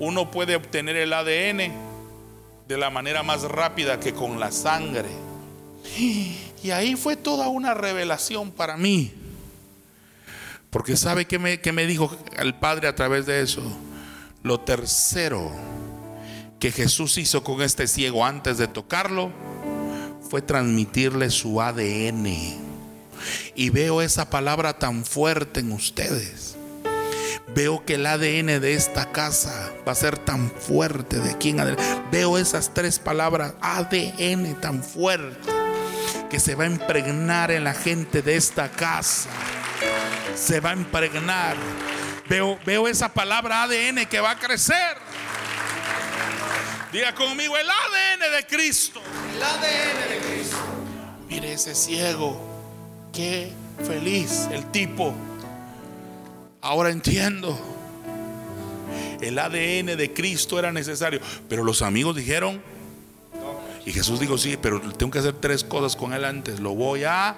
uno puede obtener el ADN de la manera más rápida que con la sangre. Y ahí fue toda una revelación para mí. Porque sabe que me, me dijo el Padre a través de eso. Lo tercero que Jesús hizo con este ciego antes de tocarlo fue transmitirle su ADN. Y veo esa palabra tan fuerte en ustedes. Veo que el ADN de esta casa va a ser tan fuerte de aquí en adelante. Veo esas tres palabras, ADN tan fuerte, que se va a impregnar en la gente de esta casa. Se va a impregnar. Veo, veo esa palabra ADN que va a crecer. Diga conmigo el ADN de Cristo. El ADN de Cristo. Mire ese ciego Qué feliz el tipo. Ahora entiendo. El ADN de Cristo era necesario. Pero los amigos dijeron. Y Jesús dijo, sí, pero tengo que hacer tres cosas con él antes. Lo voy a...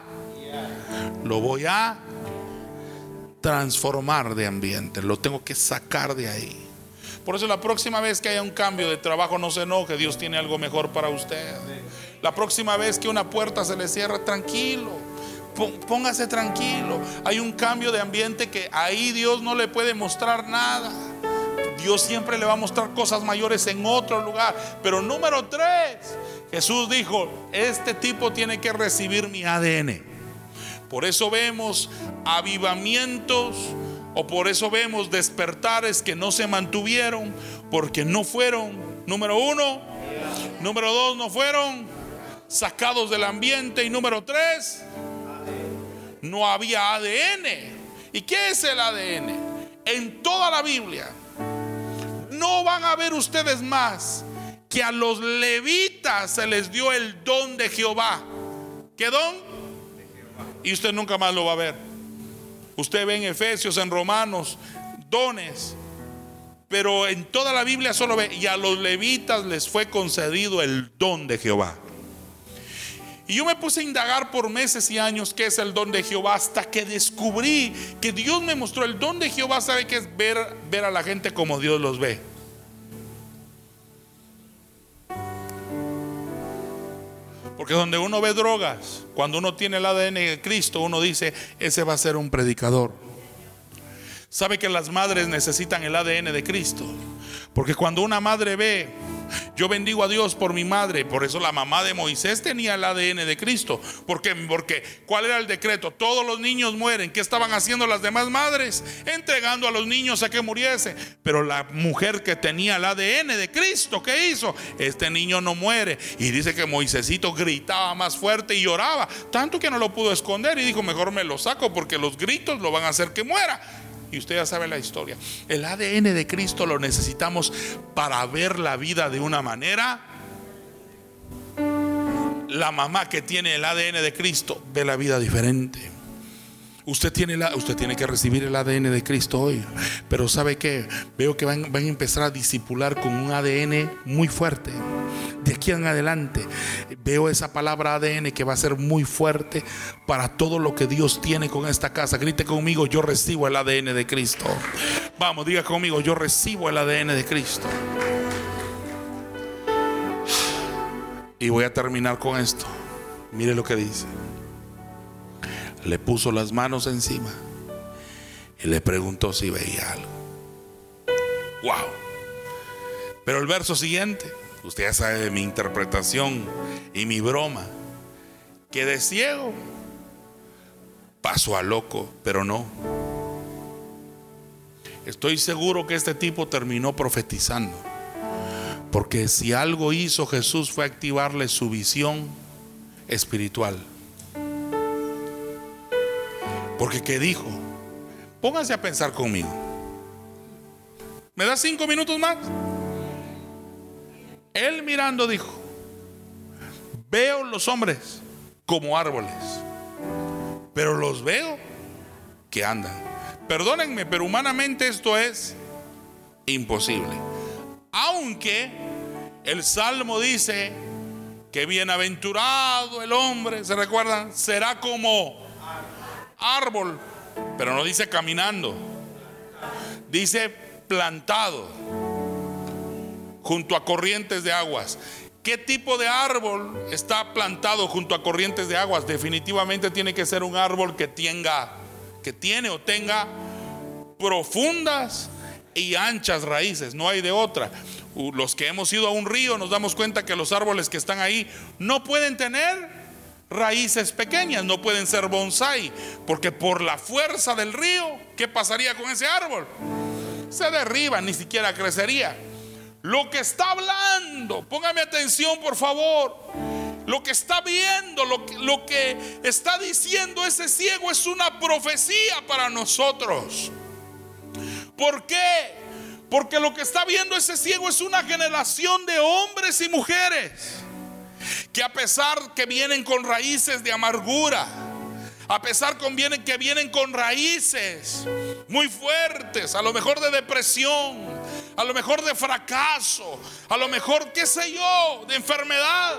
Lo voy a transformar de ambiente. Lo tengo que sacar de ahí. Por eso la próxima vez que haya un cambio de trabajo, no se enoje. Dios tiene algo mejor para usted. La próxima vez que una puerta se le cierra, tranquilo póngase tranquilo. Hay un cambio de ambiente que ahí Dios no le puede mostrar nada. Dios siempre le va a mostrar cosas mayores en otro lugar. Pero número tres, Jesús dijo, este tipo tiene que recibir mi ADN. Por eso vemos avivamientos o por eso vemos despertares que no se mantuvieron porque no fueron, número uno, número dos, no fueron sacados del ambiente y número tres, no había ADN. ¿Y qué es el ADN? En toda la Biblia no van a ver ustedes más que a los levitas se les dio el don de Jehová. ¿Qué don? Y usted nunca más lo va a ver. Usted ve en Efesios, en Romanos, dones. Pero en toda la Biblia solo ve, y a los levitas les fue concedido el don de Jehová. Y yo me puse a indagar por meses y años qué es el don de Jehová hasta que descubrí que Dios me mostró el don de Jehová, sabe que es ver, ver a la gente como Dios los ve. Porque donde uno ve drogas, cuando uno tiene el ADN de Cristo, uno dice, ese va a ser un predicador. Sabe que las madres necesitan el ADN de Cristo. Porque cuando una madre ve yo bendigo a Dios por mi madre. Por eso la mamá de Moisés tenía el ADN de Cristo. ¿Por qué? Porque ¿cuál era el decreto? Todos los niños mueren. ¿Qué estaban haciendo las demás madres? Entregando a los niños a que muriese. Pero la mujer que tenía el ADN de Cristo, ¿qué hizo? Este niño no muere. Y dice que Moisésito gritaba más fuerte y lloraba. Tanto que no lo pudo esconder y dijo, mejor me lo saco porque los gritos lo van a hacer que muera. Y usted ya sabe la historia. El ADN de Cristo lo necesitamos para ver la vida de una manera. La mamá que tiene el ADN de Cristo ve la vida diferente. Usted tiene, la, usted tiene que recibir el ADN de Cristo hoy. Pero ¿sabe qué? Veo que van, van a empezar a disipular con un ADN muy fuerte. De aquí en adelante veo esa palabra ADN que va a ser muy fuerte para todo lo que Dios tiene con esta casa. Grite conmigo, yo recibo el ADN de Cristo. Vamos, diga conmigo, yo recibo el ADN de Cristo. Y voy a terminar con esto. Mire lo que dice le puso las manos encima y le preguntó si veía algo. Wow. Pero el verso siguiente, usted ya sabe de mi interpretación y mi broma, que de ciego pasó a loco, pero no. Estoy seguro que este tipo terminó profetizando. Porque si algo hizo Jesús fue activarle su visión espiritual. Porque ¿qué dijo? Pónganse a pensar conmigo. ¿Me da cinco minutos más? Él mirando dijo, veo los hombres como árboles, pero los veo que andan. Perdónenme, pero humanamente esto es imposible. Aunque el Salmo dice que bienaventurado el hombre, ¿se recuerdan? Será como árbol, pero no dice caminando. Dice plantado junto a corrientes de aguas. ¿Qué tipo de árbol está plantado junto a corrientes de aguas? Definitivamente tiene que ser un árbol que tenga, que tiene o tenga profundas y anchas raíces, no hay de otra. Los que hemos ido a un río nos damos cuenta que los árboles que están ahí no pueden tener raíces pequeñas, no pueden ser bonsai, porque por la fuerza del río, ¿qué pasaría con ese árbol? Se derriba, ni siquiera crecería. Lo que está hablando, póngame atención por favor, lo que está viendo, lo que, lo que está diciendo ese ciego es una profecía para nosotros. ¿Por qué? Porque lo que está viendo ese ciego es una generación de hombres y mujeres que a pesar que vienen con raíces de amargura, a pesar que vienen con raíces muy fuertes, a lo mejor de depresión, a lo mejor de fracaso, a lo mejor, qué sé yo, de enfermedad.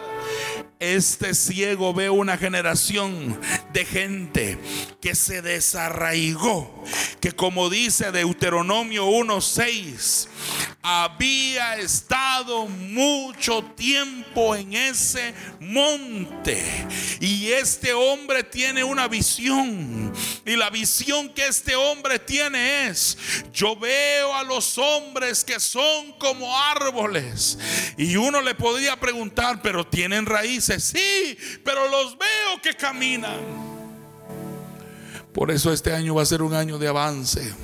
Este ciego ve una generación de gente que se desarraigó, que como dice Deuteronomio 1.6, había estado mucho tiempo en ese monte. Y este hombre tiene una visión. Y la visión que este hombre tiene es, yo veo a los hombres que son como árboles. Y uno le podría preguntar, pero tienen raíces. Sí, pero los veo que caminan. Por eso este año va a ser un año de avance.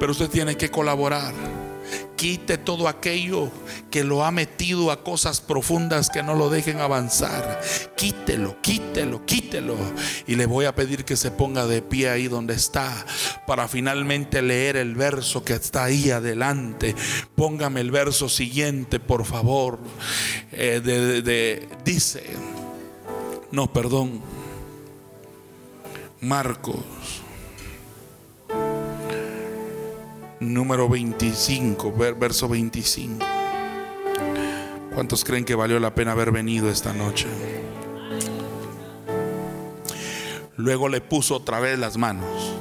Pero usted tiene que colaborar. Quite todo aquello que lo ha metido a cosas profundas que no lo dejen avanzar. Quítelo, quítelo, quítelo. Y le voy a pedir que se ponga de pie ahí donde está para finalmente leer el verso que está ahí adelante. Póngame el verso siguiente, por favor. Eh, dice, no, perdón. Marcos número 25, verso 25. ¿Cuántos creen que valió la pena haber venido esta noche? Luego le puso otra vez las manos.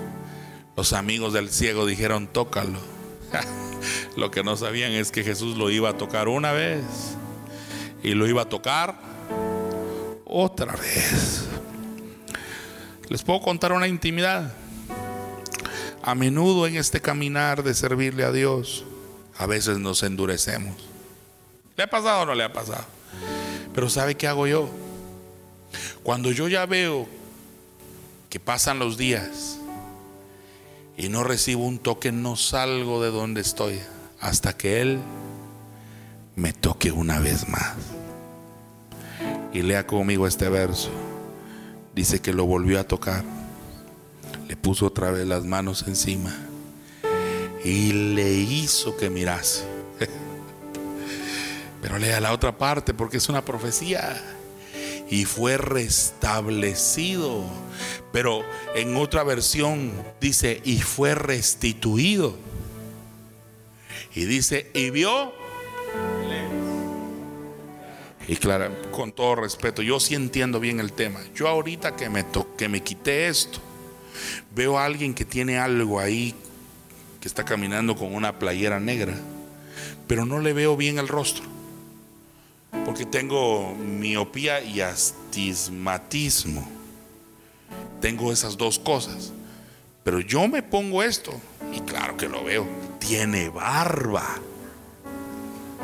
Los amigos del ciego dijeron, tócalo. lo que no sabían es que Jesús lo iba a tocar una vez y lo iba a tocar otra vez. Les puedo contar una intimidad. A menudo en este caminar de servirle a Dios, a veces nos endurecemos. ¿Le ha pasado o no le ha pasado? Pero ¿sabe qué hago yo? Cuando yo ya veo que pasan los días y no recibo un toque, no salgo de donde estoy hasta que Él me toque una vez más. Y lea conmigo este verso. Dice que lo volvió a tocar. Le puso otra vez las manos encima. Y le hizo que mirase. Pero lea la otra parte porque es una profecía. Y fue restablecido. Pero en otra versión dice, y fue restituido. Y dice, y vio y claro, con todo respeto, yo sí entiendo bien el tema. Yo ahorita que me, que me quité esto, veo a alguien que tiene algo ahí, que está caminando con una playera negra, pero no le veo bien el rostro. Porque tengo miopía y astigmatismo. Tengo esas dos cosas. Pero yo me pongo esto y claro que lo veo. Tiene barba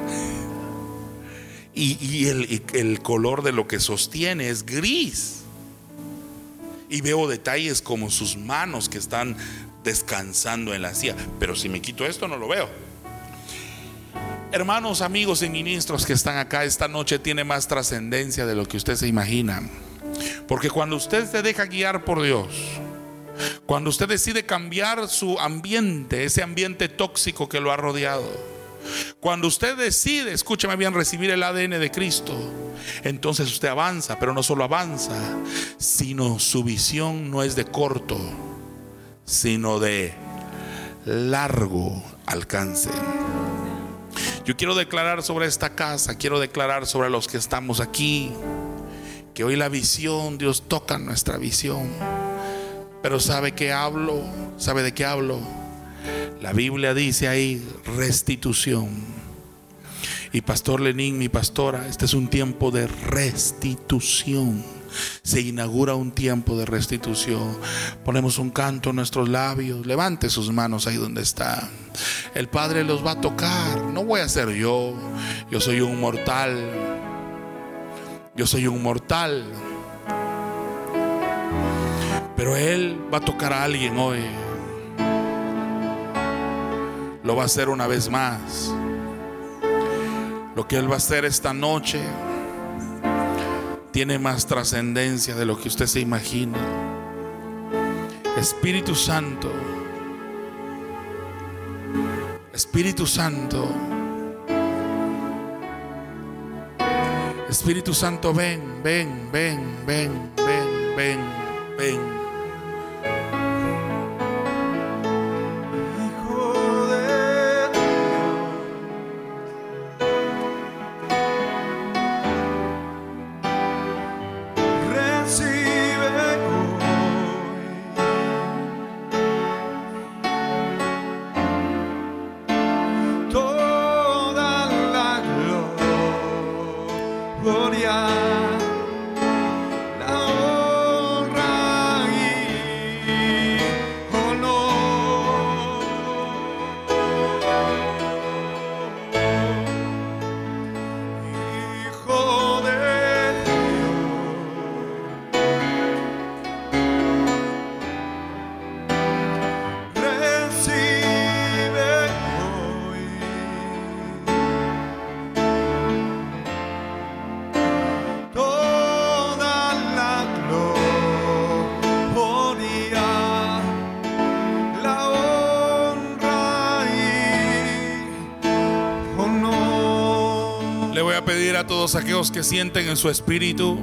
y, el, color de lo que sostiene es gris. Y veo detalles como sus manos que están descansando en la silla. Pero si me quito esto no lo veo. Hermanos, amigos y ministros que están acá esta noche tiene más trascendencia de lo que usted se imagina. Porque cuando usted se deja guiar por Dios, cuando usted decide cambiar su ambiente, ese ambiente tóxico que lo ha rodeado, cuando usted decide, escúchame bien, recibir el ADN de Cristo, entonces usted avanza, pero no solo avanza, sino su visión no es de corto, sino de largo alcance. Yo quiero declarar sobre esta casa, quiero declarar sobre los que estamos aquí, que hoy la visión, Dios toca nuestra visión. Pero ¿sabe qué hablo? ¿Sabe de qué hablo? La Biblia dice ahí restitución. Y Pastor Lenín, mi pastora, este es un tiempo de restitución. Se inaugura un tiempo de restitución. Ponemos un canto en nuestros labios. Levante sus manos ahí donde está. El Padre los va a tocar. No voy a ser yo. Yo soy un mortal. Yo soy un mortal. Pero Él va a tocar a alguien hoy lo va a hacer una vez más. Lo que Él va a hacer esta noche tiene más trascendencia de lo que usted se imagina. Espíritu Santo, Espíritu Santo, Espíritu Santo, ven, ven, ven, ven, ven, ven, ven. Todos aquellos que sienten en su espíritu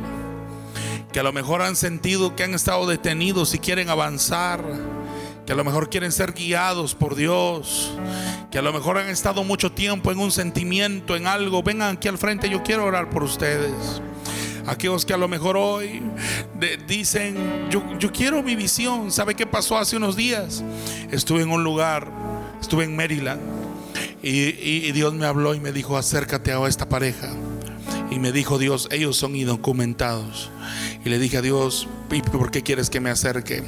que a lo mejor han sentido que han estado detenidos y quieren avanzar, que a lo mejor quieren ser guiados por Dios, que a lo mejor han estado mucho tiempo en un sentimiento, en algo, vengan aquí al frente, yo quiero orar por ustedes. Aquellos que a lo mejor hoy dicen, yo, yo quiero mi visión. ¿Sabe qué pasó hace unos días? Estuve en un lugar, estuve en Maryland. Y, Dios me habló y me dijo, acércate a esta pareja. Y me dijo Dios, ellos son indocumentados. Y le dije a Dios, ¿y por qué quieres que me acerque?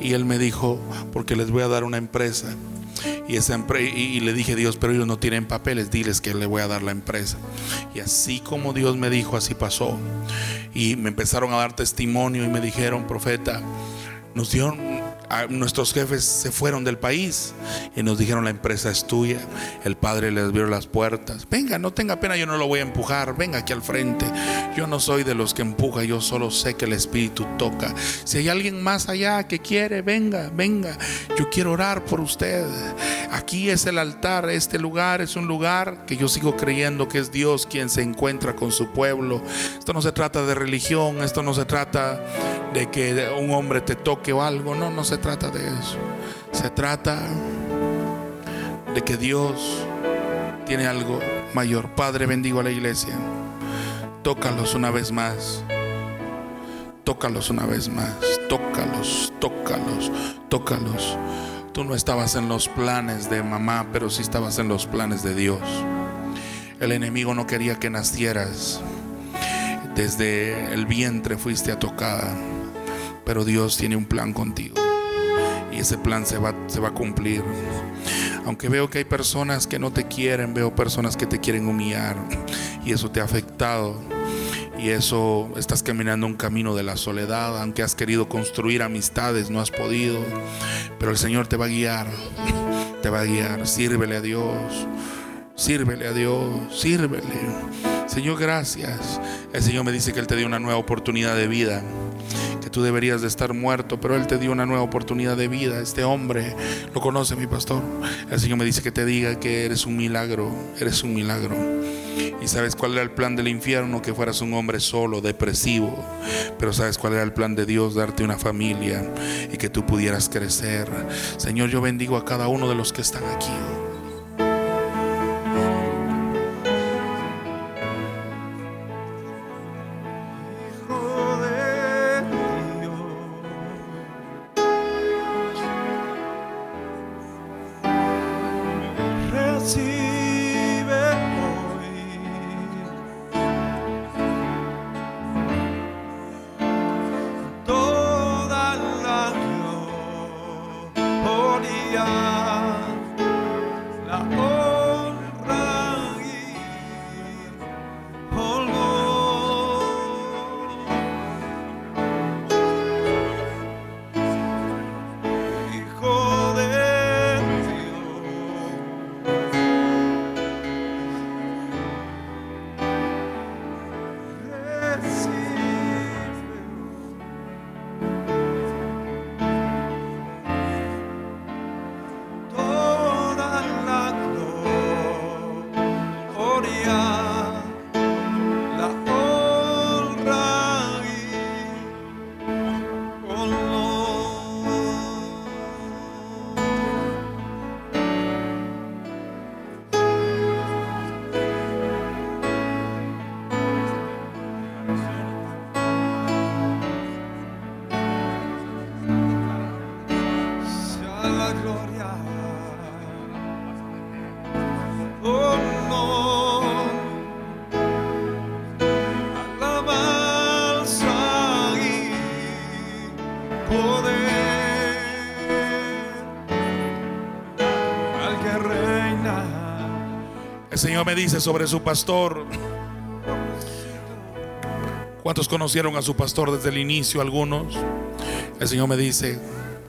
Y él me dijo, porque les voy a dar una empresa. Y, esa y, y le dije Dios, pero ellos no tienen papeles, diles que le voy a dar la empresa. Y así como Dios me dijo, así pasó. Y me empezaron a dar testimonio y me dijeron, profeta, nos dieron, nuestros jefes se fueron del país y nos dijeron la empresa es tuya. El padre les abrió las puertas. Venga, no tenga pena, yo no lo voy a empujar. Venga aquí al frente. Yo no soy de los que empuja, yo solo sé que el Espíritu toca. Si hay alguien más allá que quiere, venga, venga. Yo quiero orar por usted. Aquí es el altar, este lugar es un lugar que yo sigo creyendo que es Dios quien se encuentra con su pueblo. Esto no se trata de religión, esto no se trata de que un hombre te toque o algo, no, no se trata de eso. Se trata de que Dios tiene algo mayor. Padre, bendigo a la iglesia. Tócalos una vez más. Tócalos una vez más. Tócalos, tócalos, tócalos. Tú no estabas en los planes de mamá, pero sí estabas en los planes de Dios. El enemigo no quería que nacieras. Desde el vientre fuiste a tocada, pero Dios tiene un plan contigo. Ese plan se va, se va a cumplir. Aunque veo que hay personas que no te quieren, veo personas que te quieren humillar. Y eso te ha afectado. Y eso estás caminando un camino de la soledad. Aunque has querido construir amistades, no has podido. Pero el Señor te va a guiar. Te va a guiar. Sírvele a Dios. Sírvele a Dios. Sírvele. Señor, gracias. El Señor me dice que Él te dio una nueva oportunidad de vida tú deberías de estar muerto, pero Él te dio una nueva oportunidad de vida. Este hombre lo conoce mi pastor. El Señor me dice que te diga que eres un milagro, eres un milagro. Y sabes cuál era el plan del infierno, que fueras un hombre solo, depresivo. Pero sabes cuál era el plan de Dios, darte una familia y que tú pudieras crecer. Señor, yo bendigo a cada uno de los que están aquí. El Señor me dice sobre su pastor. ¿Cuántos conocieron a su pastor desde el inicio? Algunos. El Señor me dice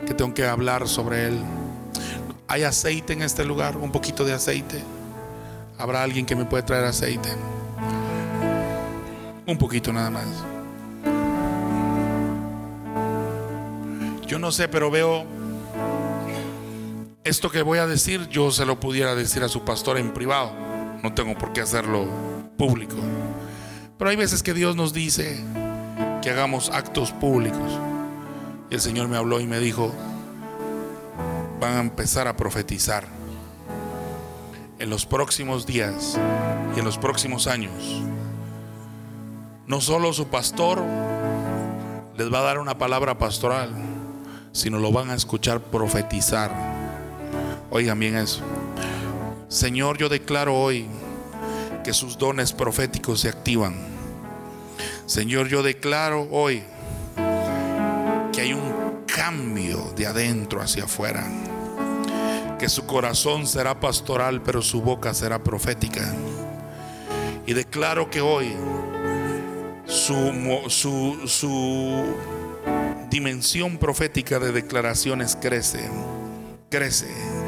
que tengo que hablar sobre él. Hay aceite en este lugar, un poquito de aceite. ¿Habrá alguien que me puede traer aceite? Un poquito nada más. Yo no sé, pero veo esto que voy a decir, yo se lo pudiera decir a su pastor en privado no tengo por qué hacerlo público. Pero hay veces que Dios nos dice que hagamos actos públicos. Y el Señor me habló y me dijo, van a empezar a profetizar. En los próximos días y en los próximos años, no solo su pastor les va a dar una palabra pastoral, sino lo van a escuchar profetizar. Oigan bien eso. Señor, yo declaro hoy que sus dones proféticos se activan. Señor, yo declaro hoy que hay un cambio de adentro hacia afuera. Que su corazón será pastoral, pero su boca será profética. Y declaro que hoy su, su, su dimensión profética de declaraciones crece, crece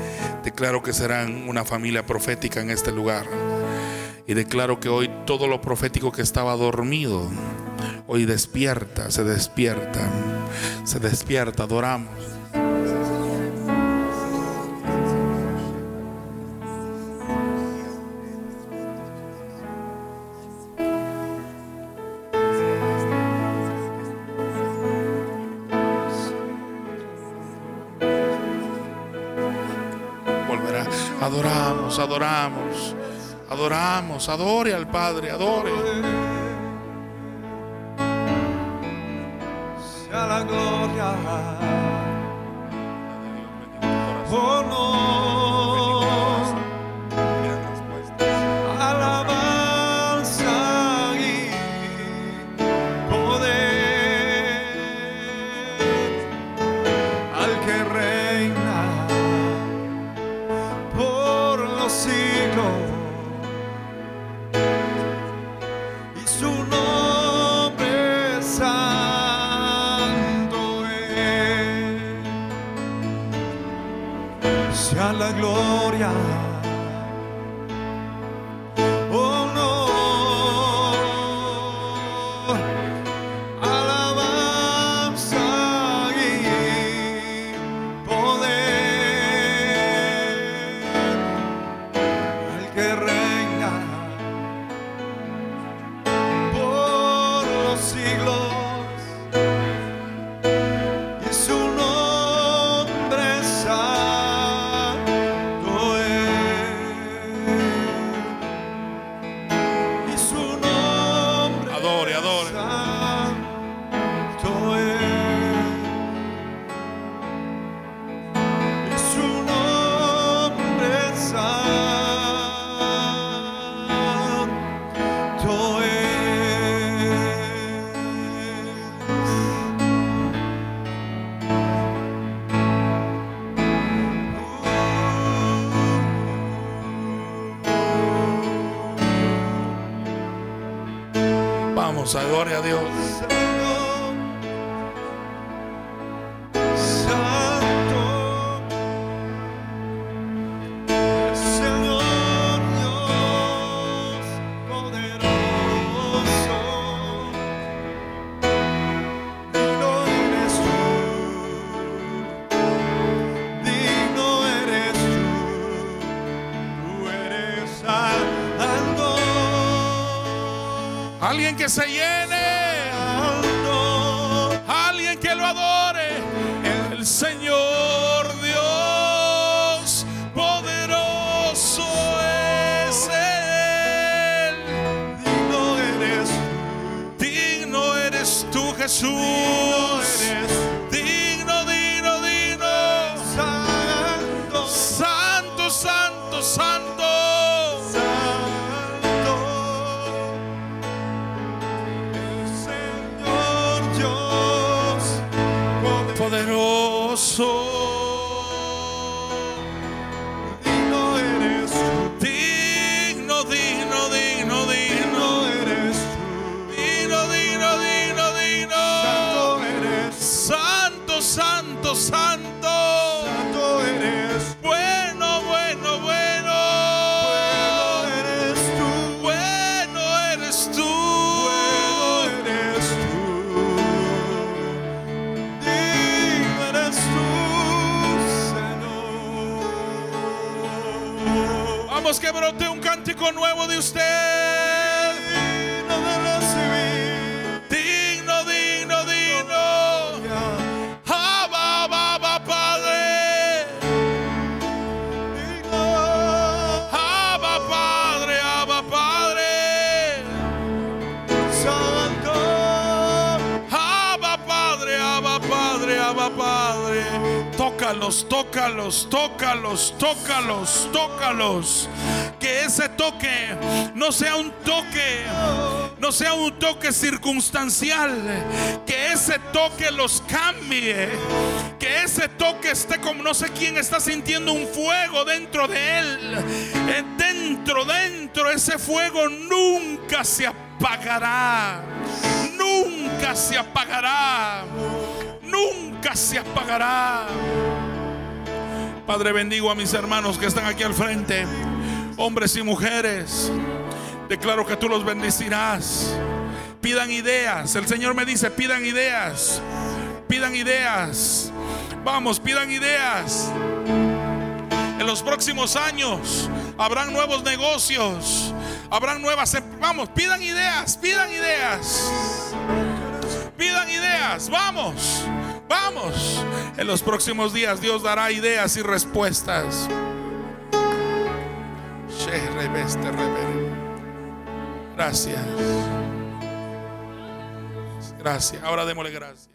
Declaro que serán una familia profética en este lugar. Y declaro que hoy todo lo profético que estaba dormido, hoy despierta, se despierta, se despierta, adoramos. adoramos. Adoramos, adore al Padre, adore. Sea la gloria. Gloria a Dios. Que ese toque no sea un toque, no sea un toque circunstancial. Que ese toque los cambie. Que ese toque esté como no sé quién está sintiendo un fuego dentro de él. Eh, Dentro, dentro, ese fuego nunca se apagará. Nunca se apagará. Nunca se apagará. Padre, bendigo a mis hermanos que están aquí al frente, hombres y mujeres. Declaro que tú los bendecirás. Pidan ideas. El Señor me dice, pidan ideas. Pidan ideas. Vamos, pidan ideas. En los próximos años habrán nuevos negocios. Habrán nuevas... em- Vamos, pidan ideas, pidan ideas. Pidan ideas, vamos, vamos. En los próximos días Dios dará ideas y respuestas. Rebere. Gracias. Gracias. Ahora démosle gracias.